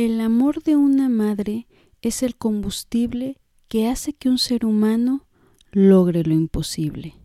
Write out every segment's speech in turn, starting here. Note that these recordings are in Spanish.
El amor de una madre es el combustible que hace que un ser humano logre lo imposible.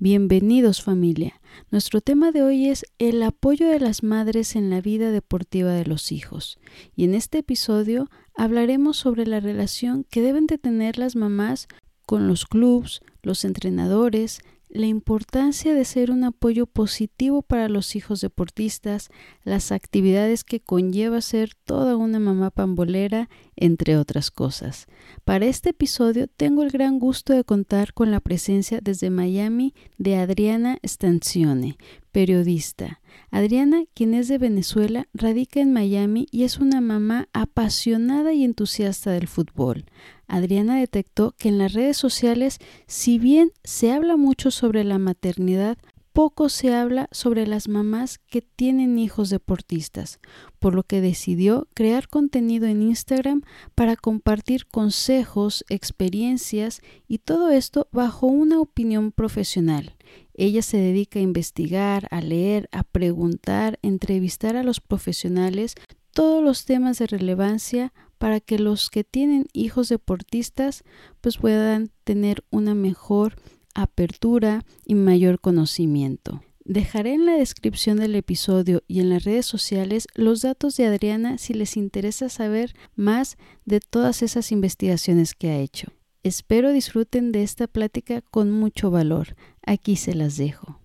Bienvenidos familia. Nuestro tema de hoy es el apoyo de las madres en la vida deportiva de los hijos. Y en este episodio hablaremos sobre la relación que deben de tener las mamás con los clubs, los entrenadores, la importancia de ser un apoyo positivo para los hijos deportistas, las actividades que conlleva ser toda una mamá pambolera, entre otras cosas. Para este episodio tengo el gran gusto de contar con la presencia desde Miami de Adriana Stancione, periodista. Adriana, quien es de Venezuela, radica en Miami y es una mamá apasionada y entusiasta del fútbol. Adriana detectó que en las redes sociales, si bien se habla mucho sobre la maternidad, poco se habla sobre las mamás que tienen hijos deportistas, por lo que decidió crear contenido en Instagram para compartir consejos, experiencias y todo esto bajo una opinión profesional. Ella se dedica a investigar, a leer, a preguntar, entrevistar a los profesionales todos los temas de relevancia para que los que tienen hijos deportistas pues puedan tener una mejor apertura y mayor conocimiento. Dejaré en la descripción del episodio y en las redes sociales los datos de Adriana si les interesa saber más de todas esas investigaciones que ha hecho. Espero disfruten de esta plática con mucho valor. Aquí se las dejo.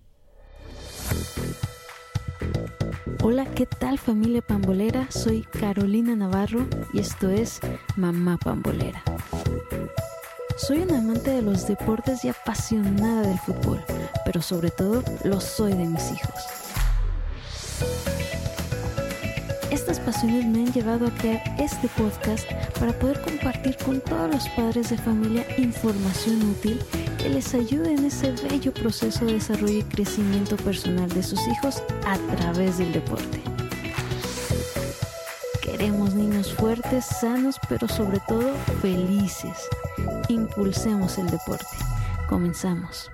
Hola, ¿qué tal familia pambolera? Soy Carolina Navarro y esto es Mamá Pambolera. Soy una amante de los deportes y apasionada del fútbol, pero sobre todo lo soy de mis hijos. Estas pasiones me han llevado a crear este podcast para poder compartir con todos los padres de familia información útil que les ayude en ese bello proceso de desarrollo y crecimiento personal de sus hijos a través del deporte. Queremos niños fuertes, sanos, pero sobre todo felices. Impulsemos el deporte. Comenzamos.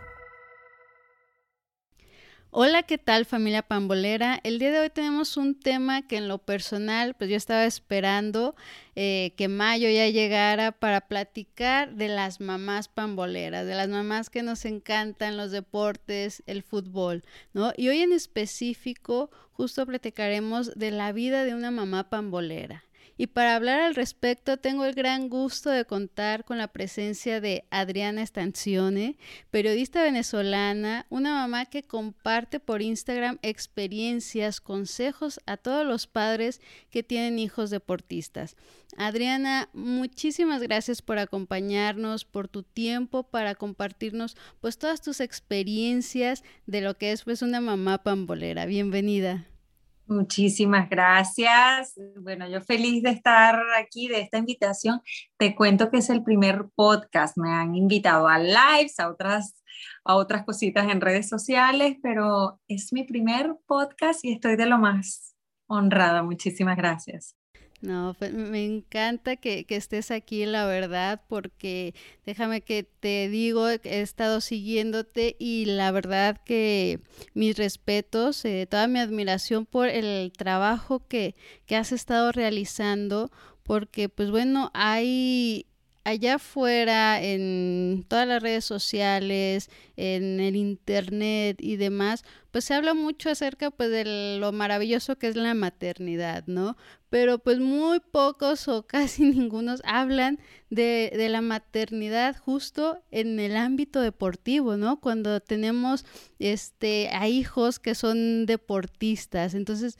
Hola, ¿qué tal familia pambolera? El día de hoy tenemos un tema que en lo personal, pues yo estaba esperando eh, que mayo ya llegara para platicar de las mamás pamboleras, de las mamás que nos encantan los deportes, el fútbol, ¿no? Y hoy en específico justo platicaremos de la vida de una mamá pambolera. Y para hablar al respecto, tengo el gran gusto de contar con la presencia de Adriana Estancione, periodista venezolana, una mamá que comparte por Instagram experiencias, consejos a todos los padres que tienen hijos deportistas. Adriana, muchísimas gracias por acompañarnos, por tu tiempo para compartirnos pues todas tus experiencias de lo que es pues una mamá pambolera. Bienvenida. Muchísimas gracias. Bueno, yo feliz de estar aquí, de esta invitación. Te cuento que es el primer podcast. Me han invitado a lives, a otras, a otras cositas en redes sociales, pero es mi primer podcast y estoy de lo más honrada. Muchísimas gracias. No, pues me encanta que, estés aquí, la verdad, porque déjame que te digo, he estado siguiéndote y la verdad que mis respetos, eh, toda mi admiración por el trabajo que, que has estado realizando, porque pues bueno, hay allá afuera, en todas las redes sociales, en el internet y demás, pues se habla mucho acerca pues de lo maravilloso que es la maternidad, ¿no? Pero pues muy pocos o casi ningunos hablan de, de la maternidad justo en el ámbito deportivo, ¿no? Cuando tenemos este a hijos que son deportistas. Entonces,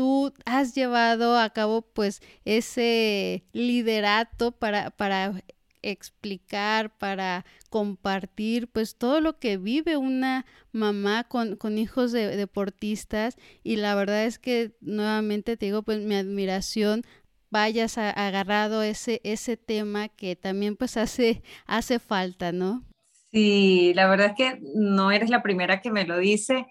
tú has llevado a cabo pues ese liderato para, para explicar, para compartir pues todo lo que vive una mamá con, con hijos de, deportistas y la verdad es que nuevamente te digo pues mi admiración vayas agarrado ese, ese tema que también pues hace, hace falta, ¿no? Sí, la verdad es que no eres la primera que me lo dice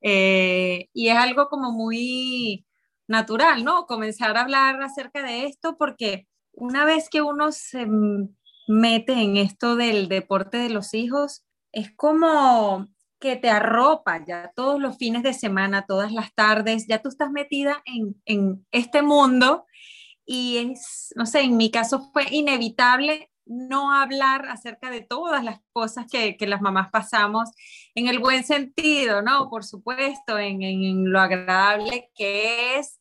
eh, y es algo como muy natural, ¿no? Comenzar a hablar acerca de esto porque una vez que uno se mete en esto del deporte de los hijos, es como que te arropa ya todos los fines de semana, todas las tardes, ya tú estás metida en, en este mundo y es, no sé, en mi caso fue inevitable no hablar acerca de todas las cosas que, que las mamás pasamos, en el buen sentido, ¿no? Por supuesto, en, en lo agradable que es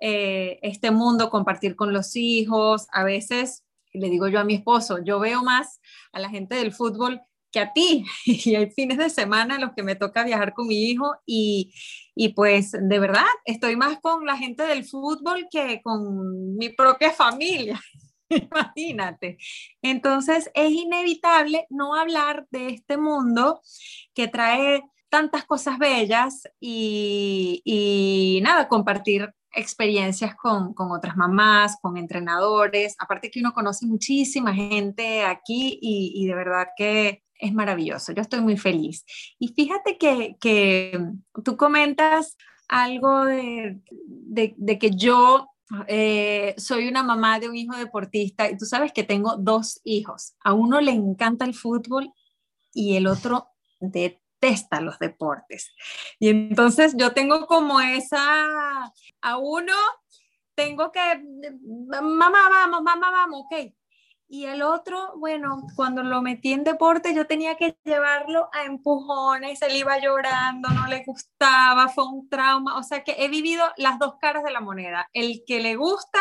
eh, este mundo, compartir con los hijos. A veces, le digo yo a mi esposo, yo veo más a la gente del fútbol que a ti. Y hay fines de semana en los que me toca viajar con mi hijo y, y pues de verdad estoy más con la gente del fútbol que con mi propia familia. Imagínate. Entonces es inevitable no hablar de este mundo que trae tantas cosas bellas y, y nada, compartir experiencias con, con, otras mamás, con entrenadores. Aparte que uno conoce muchísima gente aquí y, y, de verdad que es maravilloso. Yo estoy muy feliz. Y fíjate que, que tú comentas algo de, de, de que yo eh, soy una mamá de un hijo deportista y tú sabes que tengo dos hijos. A uno le encanta el fútbol y el otro detesta los deportes. Y entonces yo tengo como esa, a uno tengo que, mamá, vamos, mamá, vamos, ok, y el otro, bueno, cuando lo metí en deporte, yo tenía que llevarlo a empujones, él iba llorando, no le gustaba, fue un trauma. O sea que he vivido las dos caras de la moneda, el que le gusta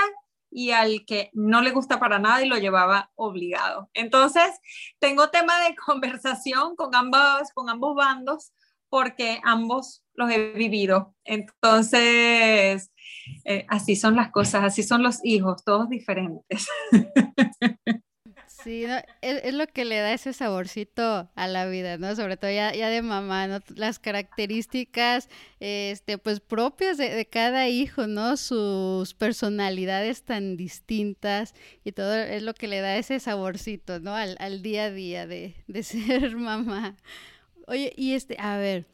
y al que no le gusta para nada y lo llevaba obligado. Entonces, tengo tema de conversación con ambos, con ambos bandos porque ambos los he vivido. Entonces, eh, así son las cosas, así son los hijos, todos diferentes. Sí, es, lo que le da ese saborcito a la vida, ¿no? Sobre todo ya, ya de mamá, ¿no? Las características, este, pues propias de, cada hijo, ¿no? Sus personalidades tan distintas y todo es lo que le da ese saborcito, ¿no? Al, al día a día de, de ser mamá. Oye, y este, a ver,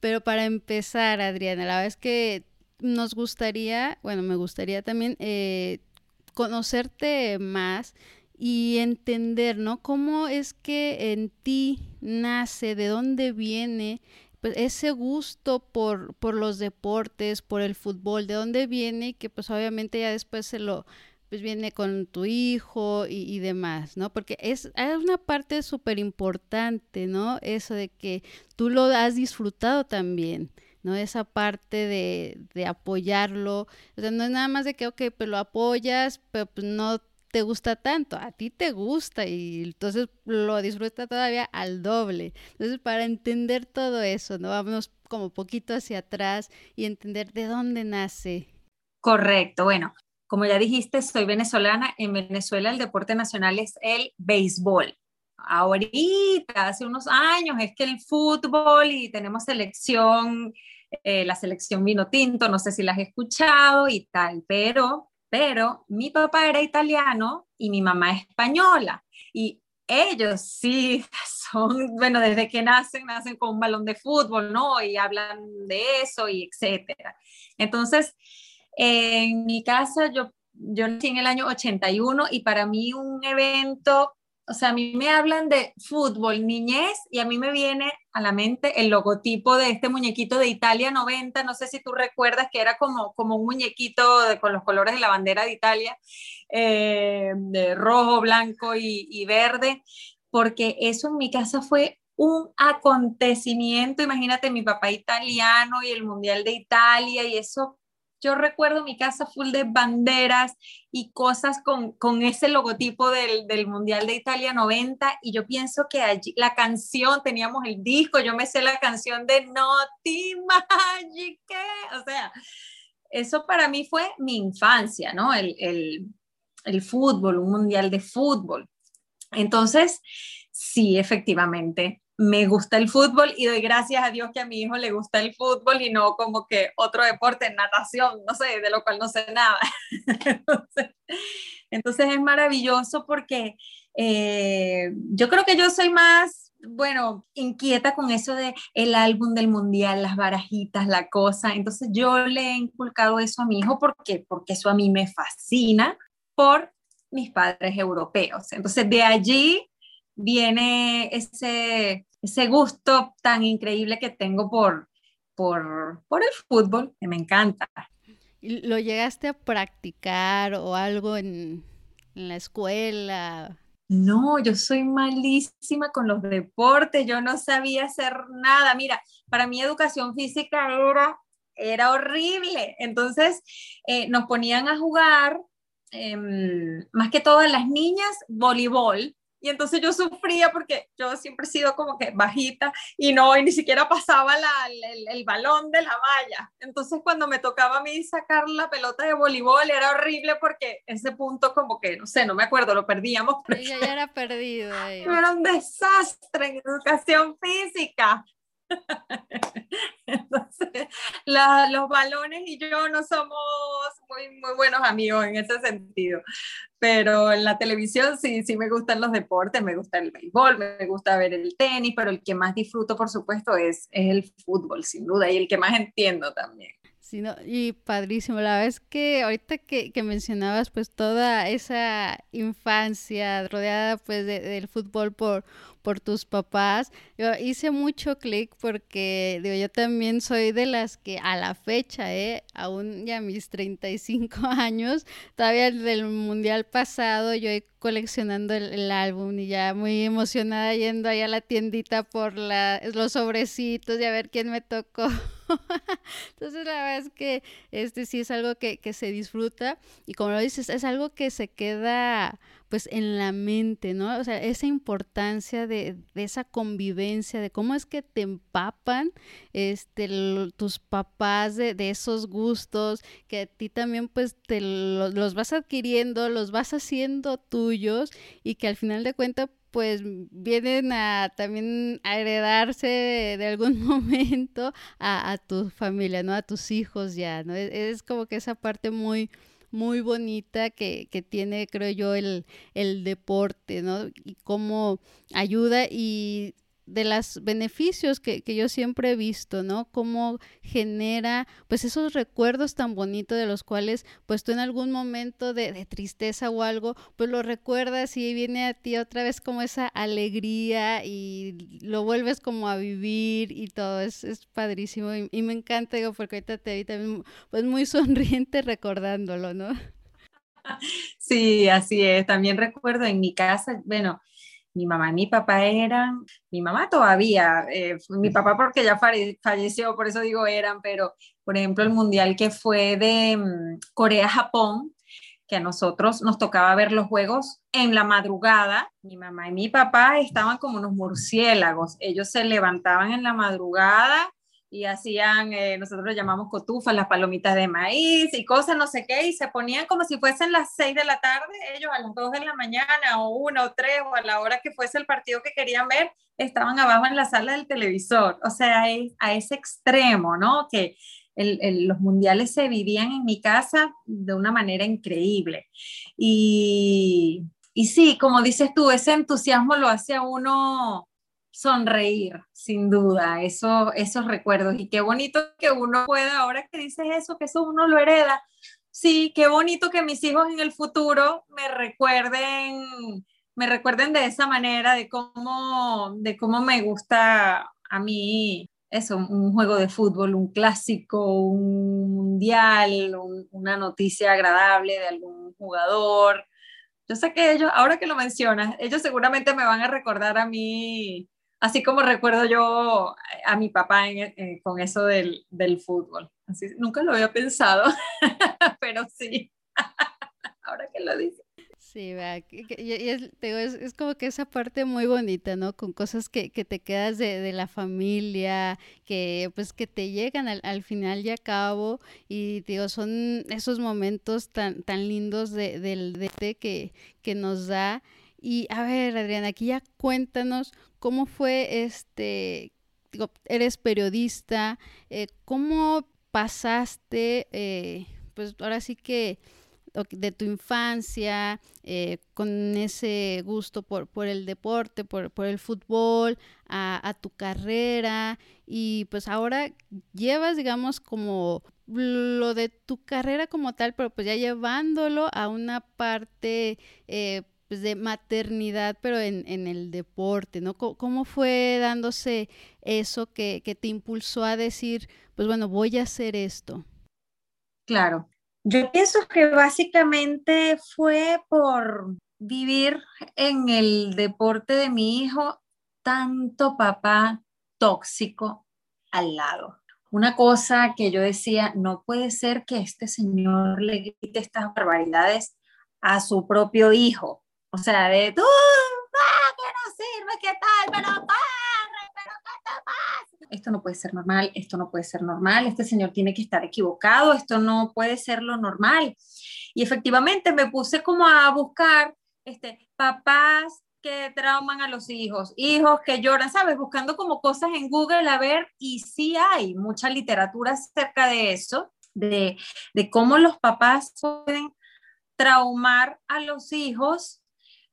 pero para empezar, Adriana, la verdad es que nos gustaría, bueno, me gustaría también eh, conocerte más y entender, ¿no? ¿Cómo es que en ti nace, de dónde viene pues, ese gusto por, por los deportes, por el fútbol, de dónde viene y que pues obviamente ya después se lo pues viene con tu hijo y, y demás, ¿no? Porque es, es una parte súper importante, ¿no? Eso de que tú lo has disfrutado también. ¿no? Esa parte de, de apoyarlo, o sea, no es nada más de que, ok, pues lo apoyas, pero pues no te gusta tanto, a ti te gusta y entonces lo disfruta todavía al doble. Entonces, para entender todo eso, ¿no? Vamos como poquito hacia atrás y entender de dónde nace. Correcto, bueno, como ya dijiste, soy venezolana. En Venezuela el deporte nacional es el béisbol. Ahorita, hace unos años, es que el fútbol y tenemos selección, eh, la selección vino tinto, no sé si la has escuchado y tal, pero mi papá era italiano y mi mamá española. Y ellos sí son, bueno, desde que nacen, nacen con un balón de fútbol, ¿no? Y hablan de eso y etcétera. Entonces, en mi casa, yo, yo nací en el año 81 y para mí un evento o sea, a mí me hablan de fútbol, niñez, y a mí me viene a la mente el logotipo de este muñequito de Italia 90, no sé si tú recuerdas que era como, como un muñequito con los colores de la bandera de Italia, eh, de rojo, blanco y, y verde, porque eso en mi casa fue un acontecimiento, imagínate mi papá italiano y el Mundial de Italia y eso yo recuerdo mi casa full de banderas y cosas con, con ese logotipo del, del, Mundial de Italia 90 y yo pienso que allí la canción, teníamos el disco, yo me sé la canción de Naughty Magic, o sea, eso para mí fue mi infancia, ¿no? El, el, el fútbol, un mundial de fútbol. Entonces, sí, efectivamente, me gusta el fútbol y doy gracias a Dios que a mi hijo le gusta el fútbol y no como que otro deporte, natación, no sé, de lo cual no sé nada. entonces, es maravilloso porque eh, yo creo que yo soy más, bueno, inquieta con eso de el álbum del mundial, las barajitas, la cosa. Entonces yo le he inculcado eso a mi hijo porque, porque eso a mí me fascina por mis padres europeos. Entonces de allí viene ese, ese gusto tan increíble que tengo por, por, por el fútbol, que me encanta. ¿Lo llegaste a practicar o algo en, en la escuela? No, yo soy malísima con los deportes, yo no sabía hacer nada. Mira, para mí educación física era, era horrible. Entonces eh, nos ponían a jugar, em, más que todas las niñas, voleibol. Y entonces yo sufría porque yo siempre he sido como que bajita y no, y ni siquiera pasaba el, balón de la valla. Entonces cuando me tocaba a mí sacar la pelota de voleibol era horrible porque ese punto como que, no sé, no me acuerdo, lo perdíamos. ya era perdido. Era un desastre en educación física. Entonces, los balones y yo no somos muy, muy buenos amigos en ese sentido. Pero en la televisión sí, sí me gustan los deportes, me gusta el béisbol, me gusta ver el tenis, pero el que más disfruto, por supuesto, es, es el fútbol, sin duda, y el que más entiendo también. Sí, y padrísimo. La verdad es que ahorita que, que mencionabas pues toda esa infancia rodeada pues del fútbol por, por tus papás. Yo hice mucho clic porque, digo, yo también soy de las que a la fecha, ¿eh? aún ya mis 35 años, todavía del mundial pasado, yo coleccionando el, álbum y ya muy emocionada yendo ahí a la tiendita por la, los sobrecitos y a ver quién me tocó. Entonces la verdad es que este sí es algo que, que se disfruta y como lo dices, es algo que se queda pues en la mente, ¿no? O sea, esa importancia de, esa convivencia, de cómo es que te empapan este, tus papás de, esos gustos, que a ti también pues te los vas adquiriendo, los vas haciendo tuyos y que al final de cuentas pues vienen a también a heredarse de, algún momento a, tu familia, ¿no? A tus hijos ya, ¿no? es como que esa parte muy muy bonita que, que tiene, creo yo, el, el deporte, ¿no? Y cómo ayuda y de los beneficios que, que, yo siempre he visto, ¿no? Cómo genera, pues, esos recuerdos tan bonitos de los cuales, pues, tú en algún momento de, de, tristeza o algo, pues, lo recuerdas y viene a ti otra vez como esa alegría y lo vuelves como a vivir y todo, es, es padrísimo y, y me encanta, digo, porque ahorita te vi también, pues, muy sonriente recordándolo, ¿no? Sí, así es. También recuerdo en mi casa, bueno, mi mamá y mi papá eran, mi mamá todavía, eh, mi papá porque ya falleció, por eso digo eran, pero por ejemplo el mundial que fue de mm, Corea-Japón, que a nosotros nos tocaba ver los juegos en la madrugada, mi mamá y mi papá estaban como unos murciélagos, ellos se levantaban en la madrugada y hacían, eh, nosotros lo llamamos cotufas, las palomitas de maíz y cosas, no sé qué, y se ponían como si fuesen las seis de la tarde, ellos a las dos de la mañana o una o tres o a la hora que fuese el partido que querían ver, estaban abajo en la sala del televisor. O sea, a ese extremo, ¿no? Que los mundiales se vivían en mi casa de una manera increíble. Y, y sí, como dices tú, ese entusiasmo lo hace a uno sonreír, sin duda, eso, esos recuerdos. Y qué bonito que uno pueda, ahora que dices eso, que eso uno lo hereda. Sí, qué bonito que mis hijos en el futuro me recuerden, me recuerden de esa manera, de cómo, de cómo me gusta a mí eso, un juego de fútbol, un clásico, un mundial, una noticia agradable de algún jugador. Yo sé que ellos, ahora que lo mencionas, ellos seguramente me van a recordar a mí así como recuerdo yo a mi papá eh, con eso del, del fútbol. Así, nunca lo había pensado, pero sí, ahora que lo dice. Sí, vea, y es, es, como que esa parte muy bonita, ¿no? Con cosas que, que te quedas de, de, la familia, que pues que te llegan al, al, final y a cabo, y digo, son esos momentos tan, tan lindos de, del de, que, que nos da. Y a ver, Adriana, aquí ya cuéntanos cómo fue este, eres periodista, eh, cómo pasaste, eh, pues ahora sí que de tu infancia, eh, con ese gusto por, el deporte, por, el fútbol, a, tu carrera y pues ahora llevas, digamos, como lo de tu carrera como tal, pero pues ya llevándolo a una parte pues, de maternidad, pero en, en el deporte, ¿no? ¿Cómo, fue dándose eso que, que, te impulsó a decir, pues bueno, voy a hacer esto? Claro, Yo pienso que básicamente fue por vivir en el deporte de mi hijo tanto papá tóxico al lado. Una cosa que yo decía, no puede ser que este señor le grite estas barbaridades a su propio hijo. O sea, de tú, ah, que no sirve, qué tal, pero corre, pero qué te pasa. Esto no puede ser normal, esto no puede ser normal, este señor tiene que estar equivocado, esto no puede ser lo normal. Y efectivamente me puse como a buscar este, papás que trauman a los hijos, hijos que lloran, ¿sabes? Buscando como cosas en Google a ver, y sí hay mucha literatura acerca de eso, de, de cómo los papás pueden traumar a los hijos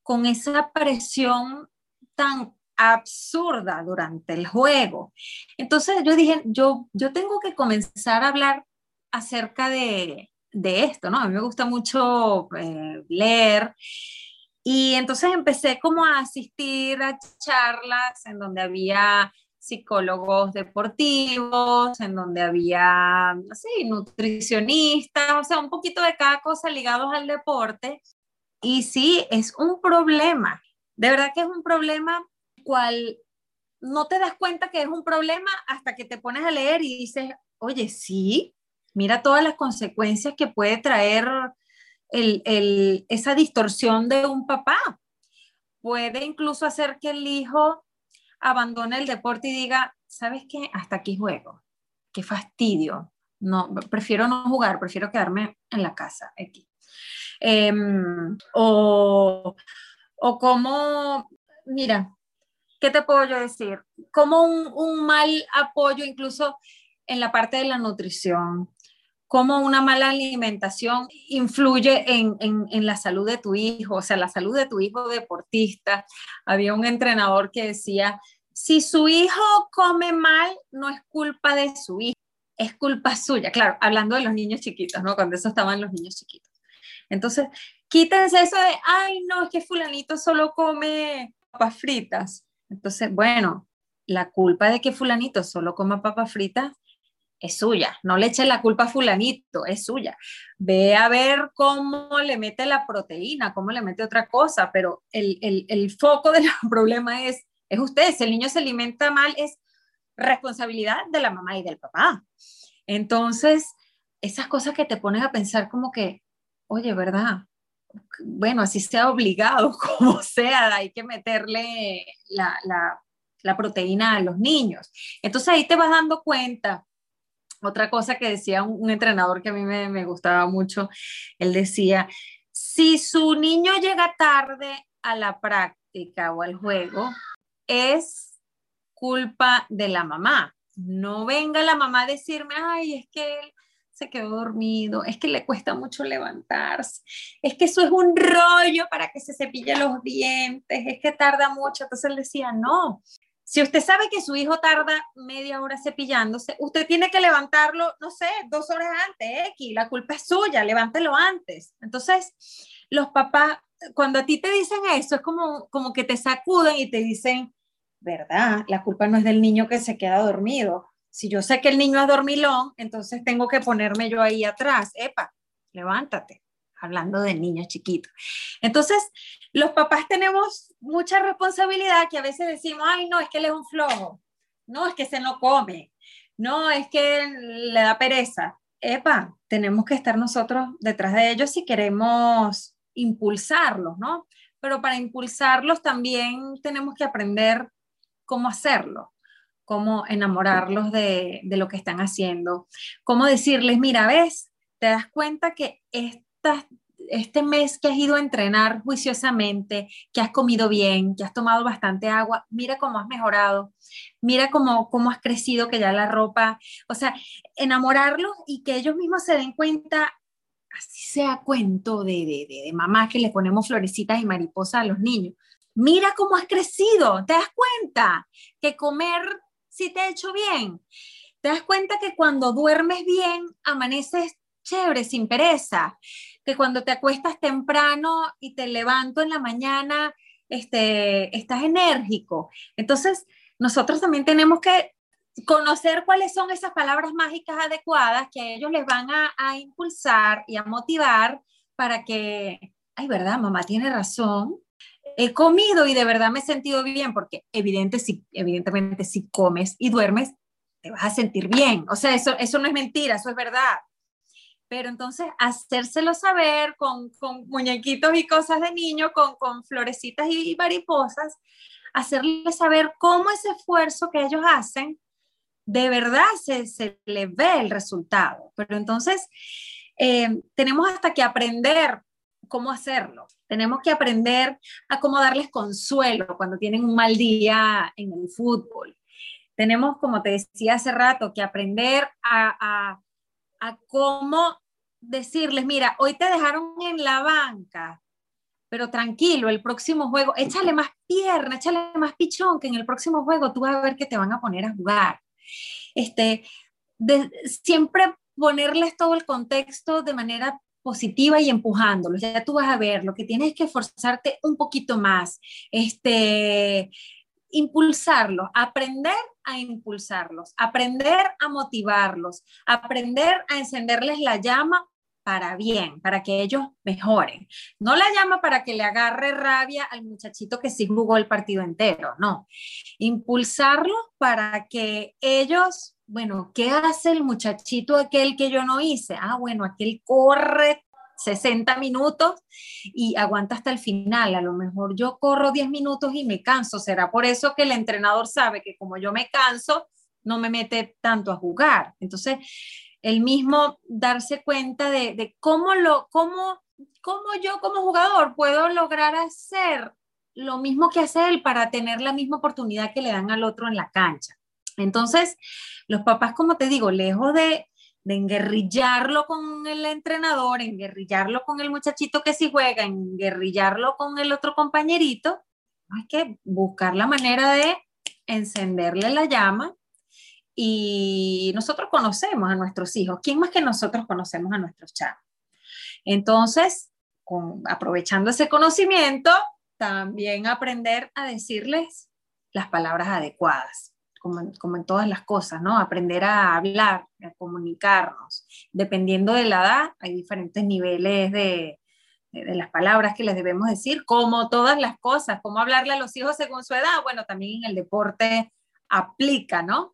con esa presión tan absurda durante el juego. Entonces yo dije, yo, yo tengo que comenzar a hablar acerca de, de esto, ¿no? A mí me gusta mucho eh, leer y entonces empecé como a asistir a charlas en donde había psicólogos deportivos, en donde había, así, nutricionistas, o sea, un poquito de cada cosa ligados al deporte. Y sí, es un problema, de verdad que es un problema cual no te das cuenta que es un problema hasta que te pones a leer y dices, oye, sí, mira todas las consecuencias que puede traer esa distorsión de un papá. Puede incluso hacer que el hijo abandone el deporte y diga, ¿sabes qué? Hasta aquí juego. Qué fastidio. No, prefiero no jugar, prefiero quedarme en la casa aquí. Em, o, o como, mira, ¿qué te puedo yo decir? Como un, mal apoyo incluso en la parte de la nutrición, cómo una mala alimentación influye en, la salud de tu hijo, o sea, la salud de tu hijo deportista. Había un entrenador que decía, si su hijo come mal, no es culpa de su hijo, es culpa suya. Claro, hablando de los niños chiquitos, ¿no? Cuando eso estaban los niños chiquitos. Entonces, quítense eso de, ay, no, es que fulanito solo come papas fritas. Entonces, bueno, la culpa de que fulanito solo coma papas fritas es suya, no le eche la culpa a fulanito, es suya. Ve a ver cómo le mete la proteína, cómo le mete otra cosa, pero el, el, foco del problema es, es usted, si el niño se alimenta mal, es responsabilidad de la mamá y del papá. Entonces, esas cosas que te ponen a pensar como que, oye, ¿verdad? Bueno, así sea obligado, como sea, hay que meterle la, la, proteína a los niños. Entonces ahí te vas dando cuenta otra cosa que decía un, entrenador que a mí me, gustaba mucho, él decía, si su niño llega tarde a la práctica o al juego, es culpa de la mamá. No venga la mamá a decirme, ay, es que él se quedó dormido, es que le cuesta mucho levantarse, es que eso es un rollo para que se cepille los dientes, es que tarda mucho. Entonces él decía, no, si usted sabe que su hijo tarda media hora cepillándose, usted tiene que levantarlo, no sé, dos horas antes, X, la culpa es suya, levántelo antes. Entonces, los papás, cuando a ti te dicen eso, es como, como que te sacuden y te dicen, ¿verdad? La culpa no es del niño que se queda dormido. Si yo sé que el niño es dormilón, entonces tengo que ponerme yo ahí atrás. Epa, levántate hablando de niños chiquitos. Entonces, los papás tenemos mucha responsabilidad que a veces decimos, ay, no, es que él es un flojo, no, es que se no come, no, es que le da pereza. Epa, tenemos que estar nosotros detrás de ellos si queremos impulsarlos, ¿no? Pero para impulsarlos también tenemos que aprender cómo hacerlo, cómo enamorarlos de, de lo que están haciendo, cómo decirles, mira, ves, te das cuenta que estas este mes que has ido a entrenar juiciosamente, que has comido bien, que has tomado bastante agua, mira cómo has mejorado, mira cómo, cómo has crecido, que ya la ropa, o sea, enamorarlos y que ellos mismos se den cuenta, así sea cuento de, de, de, de mamá que le ponemos florecitas y mariposas a los niños. Mira cómo has crecido, te das cuenta que comer sí te ha hecho bien. Te das cuenta que cuando duermes bien, amaneces chévere, sin pereza que cuando te acuestas temprano y te levanto en la mañana, este, estás enérgico. Entonces, nosotros también tenemos que conocer cuáles son esas palabras mágicas adecuadas que a ellos les van a, impulsar y a motivar para que, ay, verdad, mamá tiene razón, he comido y de verdad me he sentido bien, porque evidentemente si comes y duermes, te vas a sentir bien. O sea, eso, eso no es mentira, eso es verdad. Pero entonces hacérselo saber con, con muñequitos y cosas de niño, con, con florecitas y mariposas, hacerles saber cómo ese esfuerzo que ellos hacen de verdad se, se le ve el resultado. Pero entonces eh, tenemos hasta que aprender cómo hacerlo. Tenemos que aprender a cómo darles consuelo cuando tienen un mal día en el fútbol. Tenemos, como te decía hace rato, que aprender a, a cómo decirles, mira, hoy te dejaron en la banca, pero tranquilo, el próximo juego, échale más pierna, échale más pichón, que en el próximo juego tú vas a ver que te van a poner a jugar este, siempre ponerles todo el contexto de manera positiva y empujándolos. Ya tú vas a ver, lo que tienes es que esforzarte un poquito más, este, impulsarlos, aprender a impulsarlos, aprender a motivarlos, aprender a encenderles la llama para bien, para que ellos mejoren. No la llama para que le agarre rabia al muchachito que sí jugó el partido entero, no. Impulsarlos para que ellos, bueno, ¿qué hace el muchachito aquel que yo no hice? Ah, bueno, aquel corre 60 minutos y aguanta hasta el final. A lo mejor yo corro 10 minutos y me canso. Será por eso que el entrenador sabe que como yo me canso, no me mete tanto a jugar. Entonces, el mismo darse cuenta de, cómo, lo, cómo, cómo yo como jugador puedo lograr hacer lo mismo que hace él para tener la misma oportunidad que le dan al otro en la cancha. Entonces, los papás, como te digo, lejos de, de enguerrillarlo con el entrenador, enguerrillarlo con el muchachito que sí juega, enguerrillarlo con el otro compañerito, hay que buscar la manera de encenderle la llama y nosotros conocemos a nuestros hijos. ¿Quién más que nosotros conocemos a nuestros chavos? Entonces, aprovechando ese conocimiento, también aprender a decirles las palabras adecuadas, como, como, en todas las cosas, ¿no? Aprender a hablar, a comunicarnos. Dependiendo de la edad, hay diferentes niveles de, de las palabras que les debemos decir, como todas las cosas, cómo hablarle a los hijos según su edad, bueno, también en el deporte aplica, ¿no?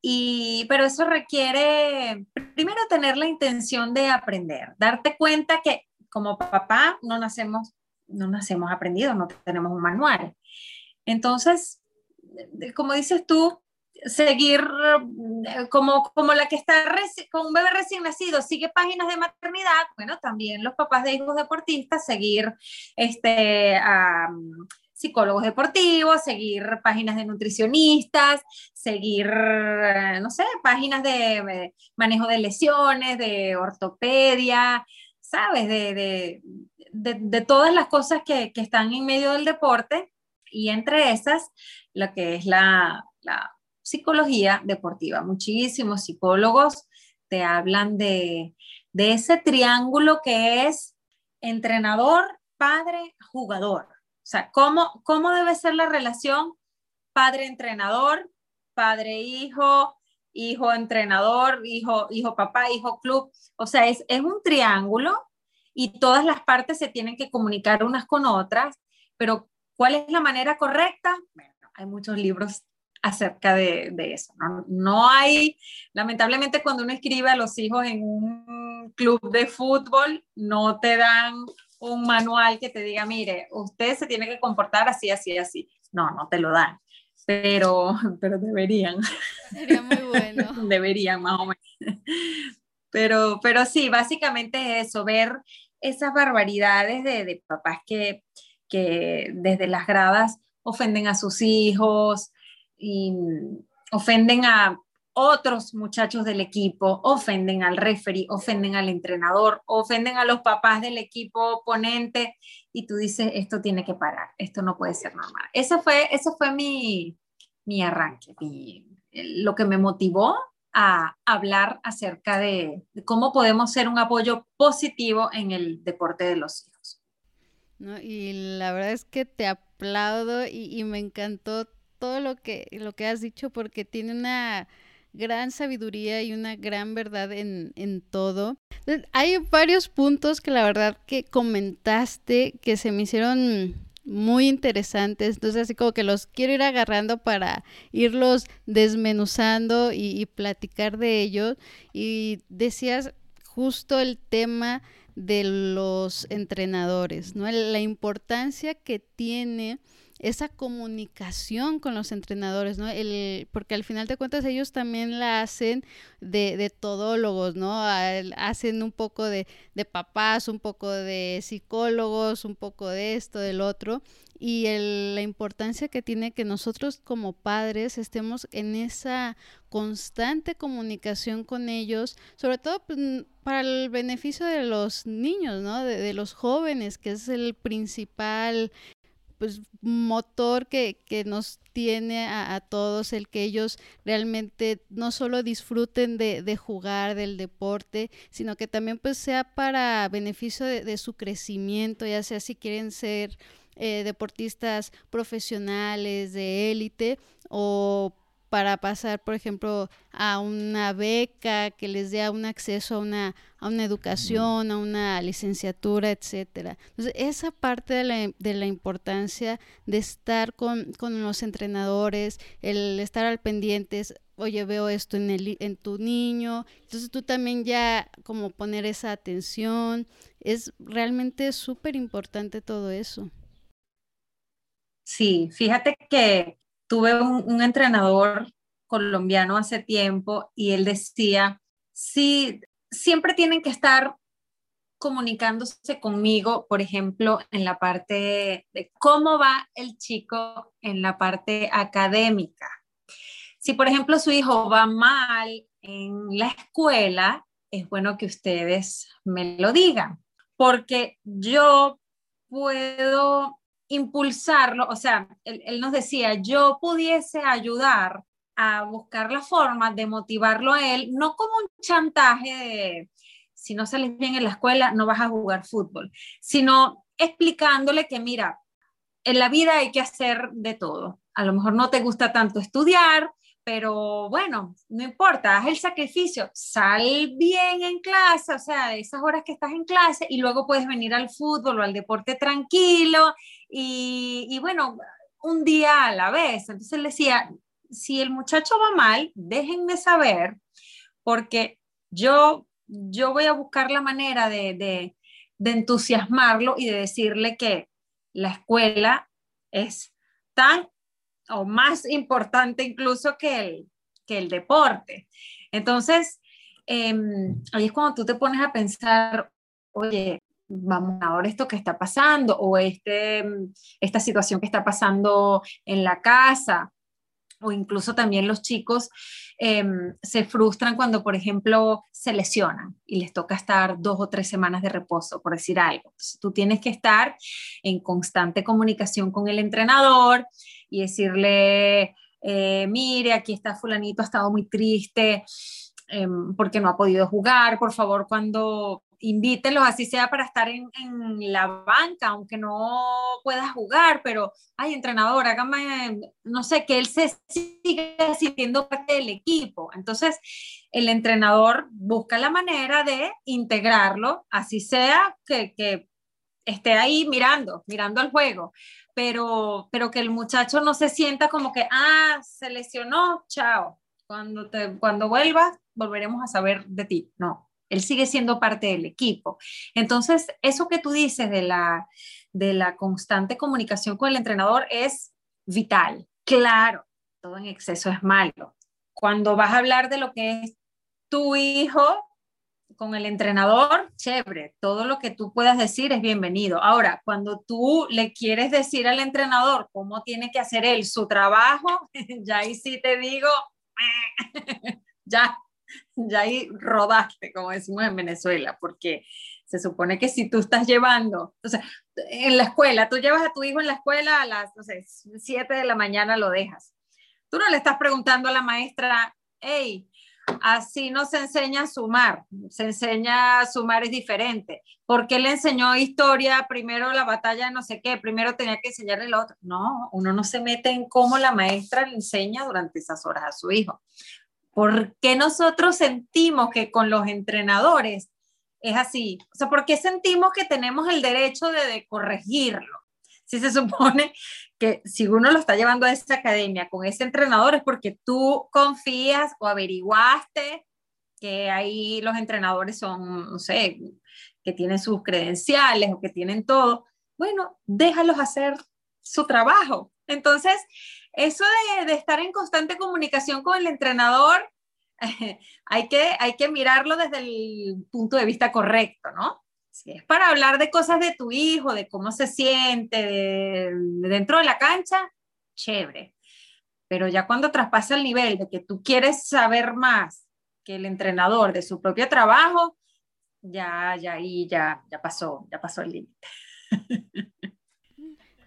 Y, pero eso requiere, primero, tener la intención de aprender, darte cuenta que como papá no nacemos, no nacemos aprendidos, no tenemos un manual. Entonces, como dices tú, seguir eh, como, como la que está con un bebé recién nacido, sigue páginas de maternidad, bueno, también los papás de hijos deportistas, seguir este, psicólogos deportivos, seguir páginas de nutricionistas, seguir, eh, no sé, páginas de manejo de lesiones, de ortopedia, ¿sabes? De, todas las cosas que, están en medio del deporte y entre esas, lo que es la, la psicología deportiva. Muchísimos psicólogos te hablan de, de ese triángulo que es entrenador, padre, jugador. O sea, ¿cómo, cómo debe ser la relación padre-entrenador, padre-hijo, hijo-entrenador, hijo, hijo-papá, hijo-club? O sea, es, es un triángulo y todas las partes se tienen que comunicar unas con otras, pero ¿cuál es la manera correcta? Hay muchos libros acerca de, de eso. ¿no? ¿no? hay, lamentablemente cuando uno escribe a los hijos en un club de fútbol, no te dan un manual que te diga, mire, usted se tiene que comportar así, así, así. No, no te lo dan, pero, pero deberían. Sería muy bueno. deberían, más o menos. Pero, pero sí, básicamente es eso, ver esas barbaridades de, de papás que, que desde las gradas ofenden a sus hijos y ofenden a otros muchachos del equipo ofenden al referee, ofenden al entrenador, ofenden a los papás del equipo oponente y tú dices, esto tiene que parar, esto no puede ser normal. Ese fue, ese fue mi, mi arranque, lo que me motivó a hablar acerca de, cómo podemos ser un apoyo positivo en el deporte de los hijos. y la verdad es que te aplaudo y, y me encantó todo lo que, lo que has dicho porque tiene una gran sabiduría y una gran verdad en, todo. Hay varios puntos que la verdad que comentaste que se me hicieron muy interesantes. Entonces, así como que los quiero ir agarrando para irlos desmenuzando y, platicar de ellos. Y decías justo el tema de los entrenadores, ¿no? La importancia que tiene esa comunicación con los entrenadores, ¿no? El, porque al final de cuentas ellos también la hacen de, de todólogos, ¿no? hacen un poco de, de, papás, un poco de psicólogos, un poco de esto, del otro, y el, la importancia que tiene que nosotros como padres estemos en esa constante comunicación con ellos, sobre todo pues, para el beneficio de los niños, ¿no? De, de, los jóvenes, que es el principal pues, motor que, que nos tiene a, todos, el que ellos realmente no solo disfruten de, de, jugar del deporte, sino que también pues sea para beneficio de, de su crecimiento, ya sea si quieren ser eh, deportistas profesionales de élite o para pasar, por ejemplo, a una beca que les dé un acceso a una, a una educación, a una licenciatura, etcétera. Entonces, esa parte de la, de la importancia de estar con, con, los entrenadores, el estar al pendiente, oye, veo esto en, el, en tu niño, entonces tú también ya como poner esa atención, es realmente súper importante todo eso. Sí, fíjate que tuve un, entrenador colombiano hace tiempo y él decía, sí, siempre tienen que estar comunicándose conmigo, por ejemplo, en la parte de cómo va el chico en la parte académica. Si, por ejemplo, su hijo va mal en la escuela, es bueno que ustedes me lo digan, porque yo puedo impulsarlo, o sea, él, nos decía, yo pudiese ayudar a buscar la forma de motivarlo a él, no como un chantaje de, si no sales bien en la escuela, no vas a jugar fútbol, sino explicándole que, mira, en la vida hay que hacer de todo. A lo mejor no te gusta tanto estudiar, pero bueno, no importa, haz el sacrificio, sal bien en clase, o sea, esas horas que estás en clase y luego puedes venir al fútbol o al deporte tranquilo y, bueno, un día a la vez. Entonces él decía, si el muchacho va mal, déjenme saber porque yo, yo voy a buscar la manera de, de, de entusiasmarlo y de decirle que la escuela es tan o más importante incluso que el, que el deporte. Entonces, em, ahí es cuando tú te pones a pensar, oye, vamos ahora esto que está pasando o este, esta situación que está pasando en la casa o incluso también los chicos em, se frustran cuando, por ejemplo, se lesionan y les toca estar dos o tres semanas de reposo, por decir algo. tú tienes que estar en constante comunicación con el entrenador, y decirle, eh, mire, aquí está fulanito, ha estado muy triste em, porque no ha podido jugar, por favor, cuando invítenlos, así sea para estar en, en, la banca, aunque no pueda jugar, pero, ay, entrenador, hágame, no sé, que él se siga sintiendo parte del equipo. Entonces, el entrenador busca la manera de integrarlo, así sea que, que esté ahí mirando, mirando el juego, pero, pero que el muchacho no se sienta como que, ah, se lesionó, chao, cuando, te, cuando vuelvas volveremos a saber de ti. No, él sigue siendo parte del equipo. Entonces, eso que tú dices de la, de la constante comunicación con el entrenador es vital. Claro, todo en exceso es malo. Cuando vas a hablar de lo que es tu hijo, con el entrenador, chévere, todo lo que tú puedas decir es bienvenido. Ahora, cuando tú le quieres decir al entrenador cómo tiene que hacer él su trabajo, ya ahí sí te digo, ya, ya ahí rodaste, como decimos en Venezuela, porque se supone que si tú estás llevando, o sea, en la escuela, tú llevas a tu hijo en la escuela a las, no sé, 7 de la mañana lo dejas. Tú no le estás preguntando a la maestra, hey, así no se enseña a sumar, se enseña a sumar es diferente. ¿Por qué le enseñó historia primero la batalla no sé qué, primero tenía que enseñarle el otro? No, uno no se mete en cómo la maestra le enseña durante esas horas a su hijo. ¿Por qué nosotros sentimos que con los entrenadores es así? O sea, ¿por qué sentimos que tenemos el derecho de, corregirlo? Si se supone que si uno lo está llevando a esa academia con ese entrenador es porque tú confías o averiguaste que ahí los entrenadores son, no sé, que tienen sus credenciales o que tienen todo. Bueno, déjalos hacer su trabajo. Entonces, eso de, estar en constante comunicación con el entrenador, hay, que, hay que mirarlo desde el punto de vista correcto, ¿no? Si es para hablar de cosas de tu hijo, de cómo se siente dentro de la cancha, chévere. Pero ya cuando traspasa el nivel de que tú quieres saber más que el entrenador de su propio trabajo, ya, ya ahí ya, ya pasó, ya pasó el límite.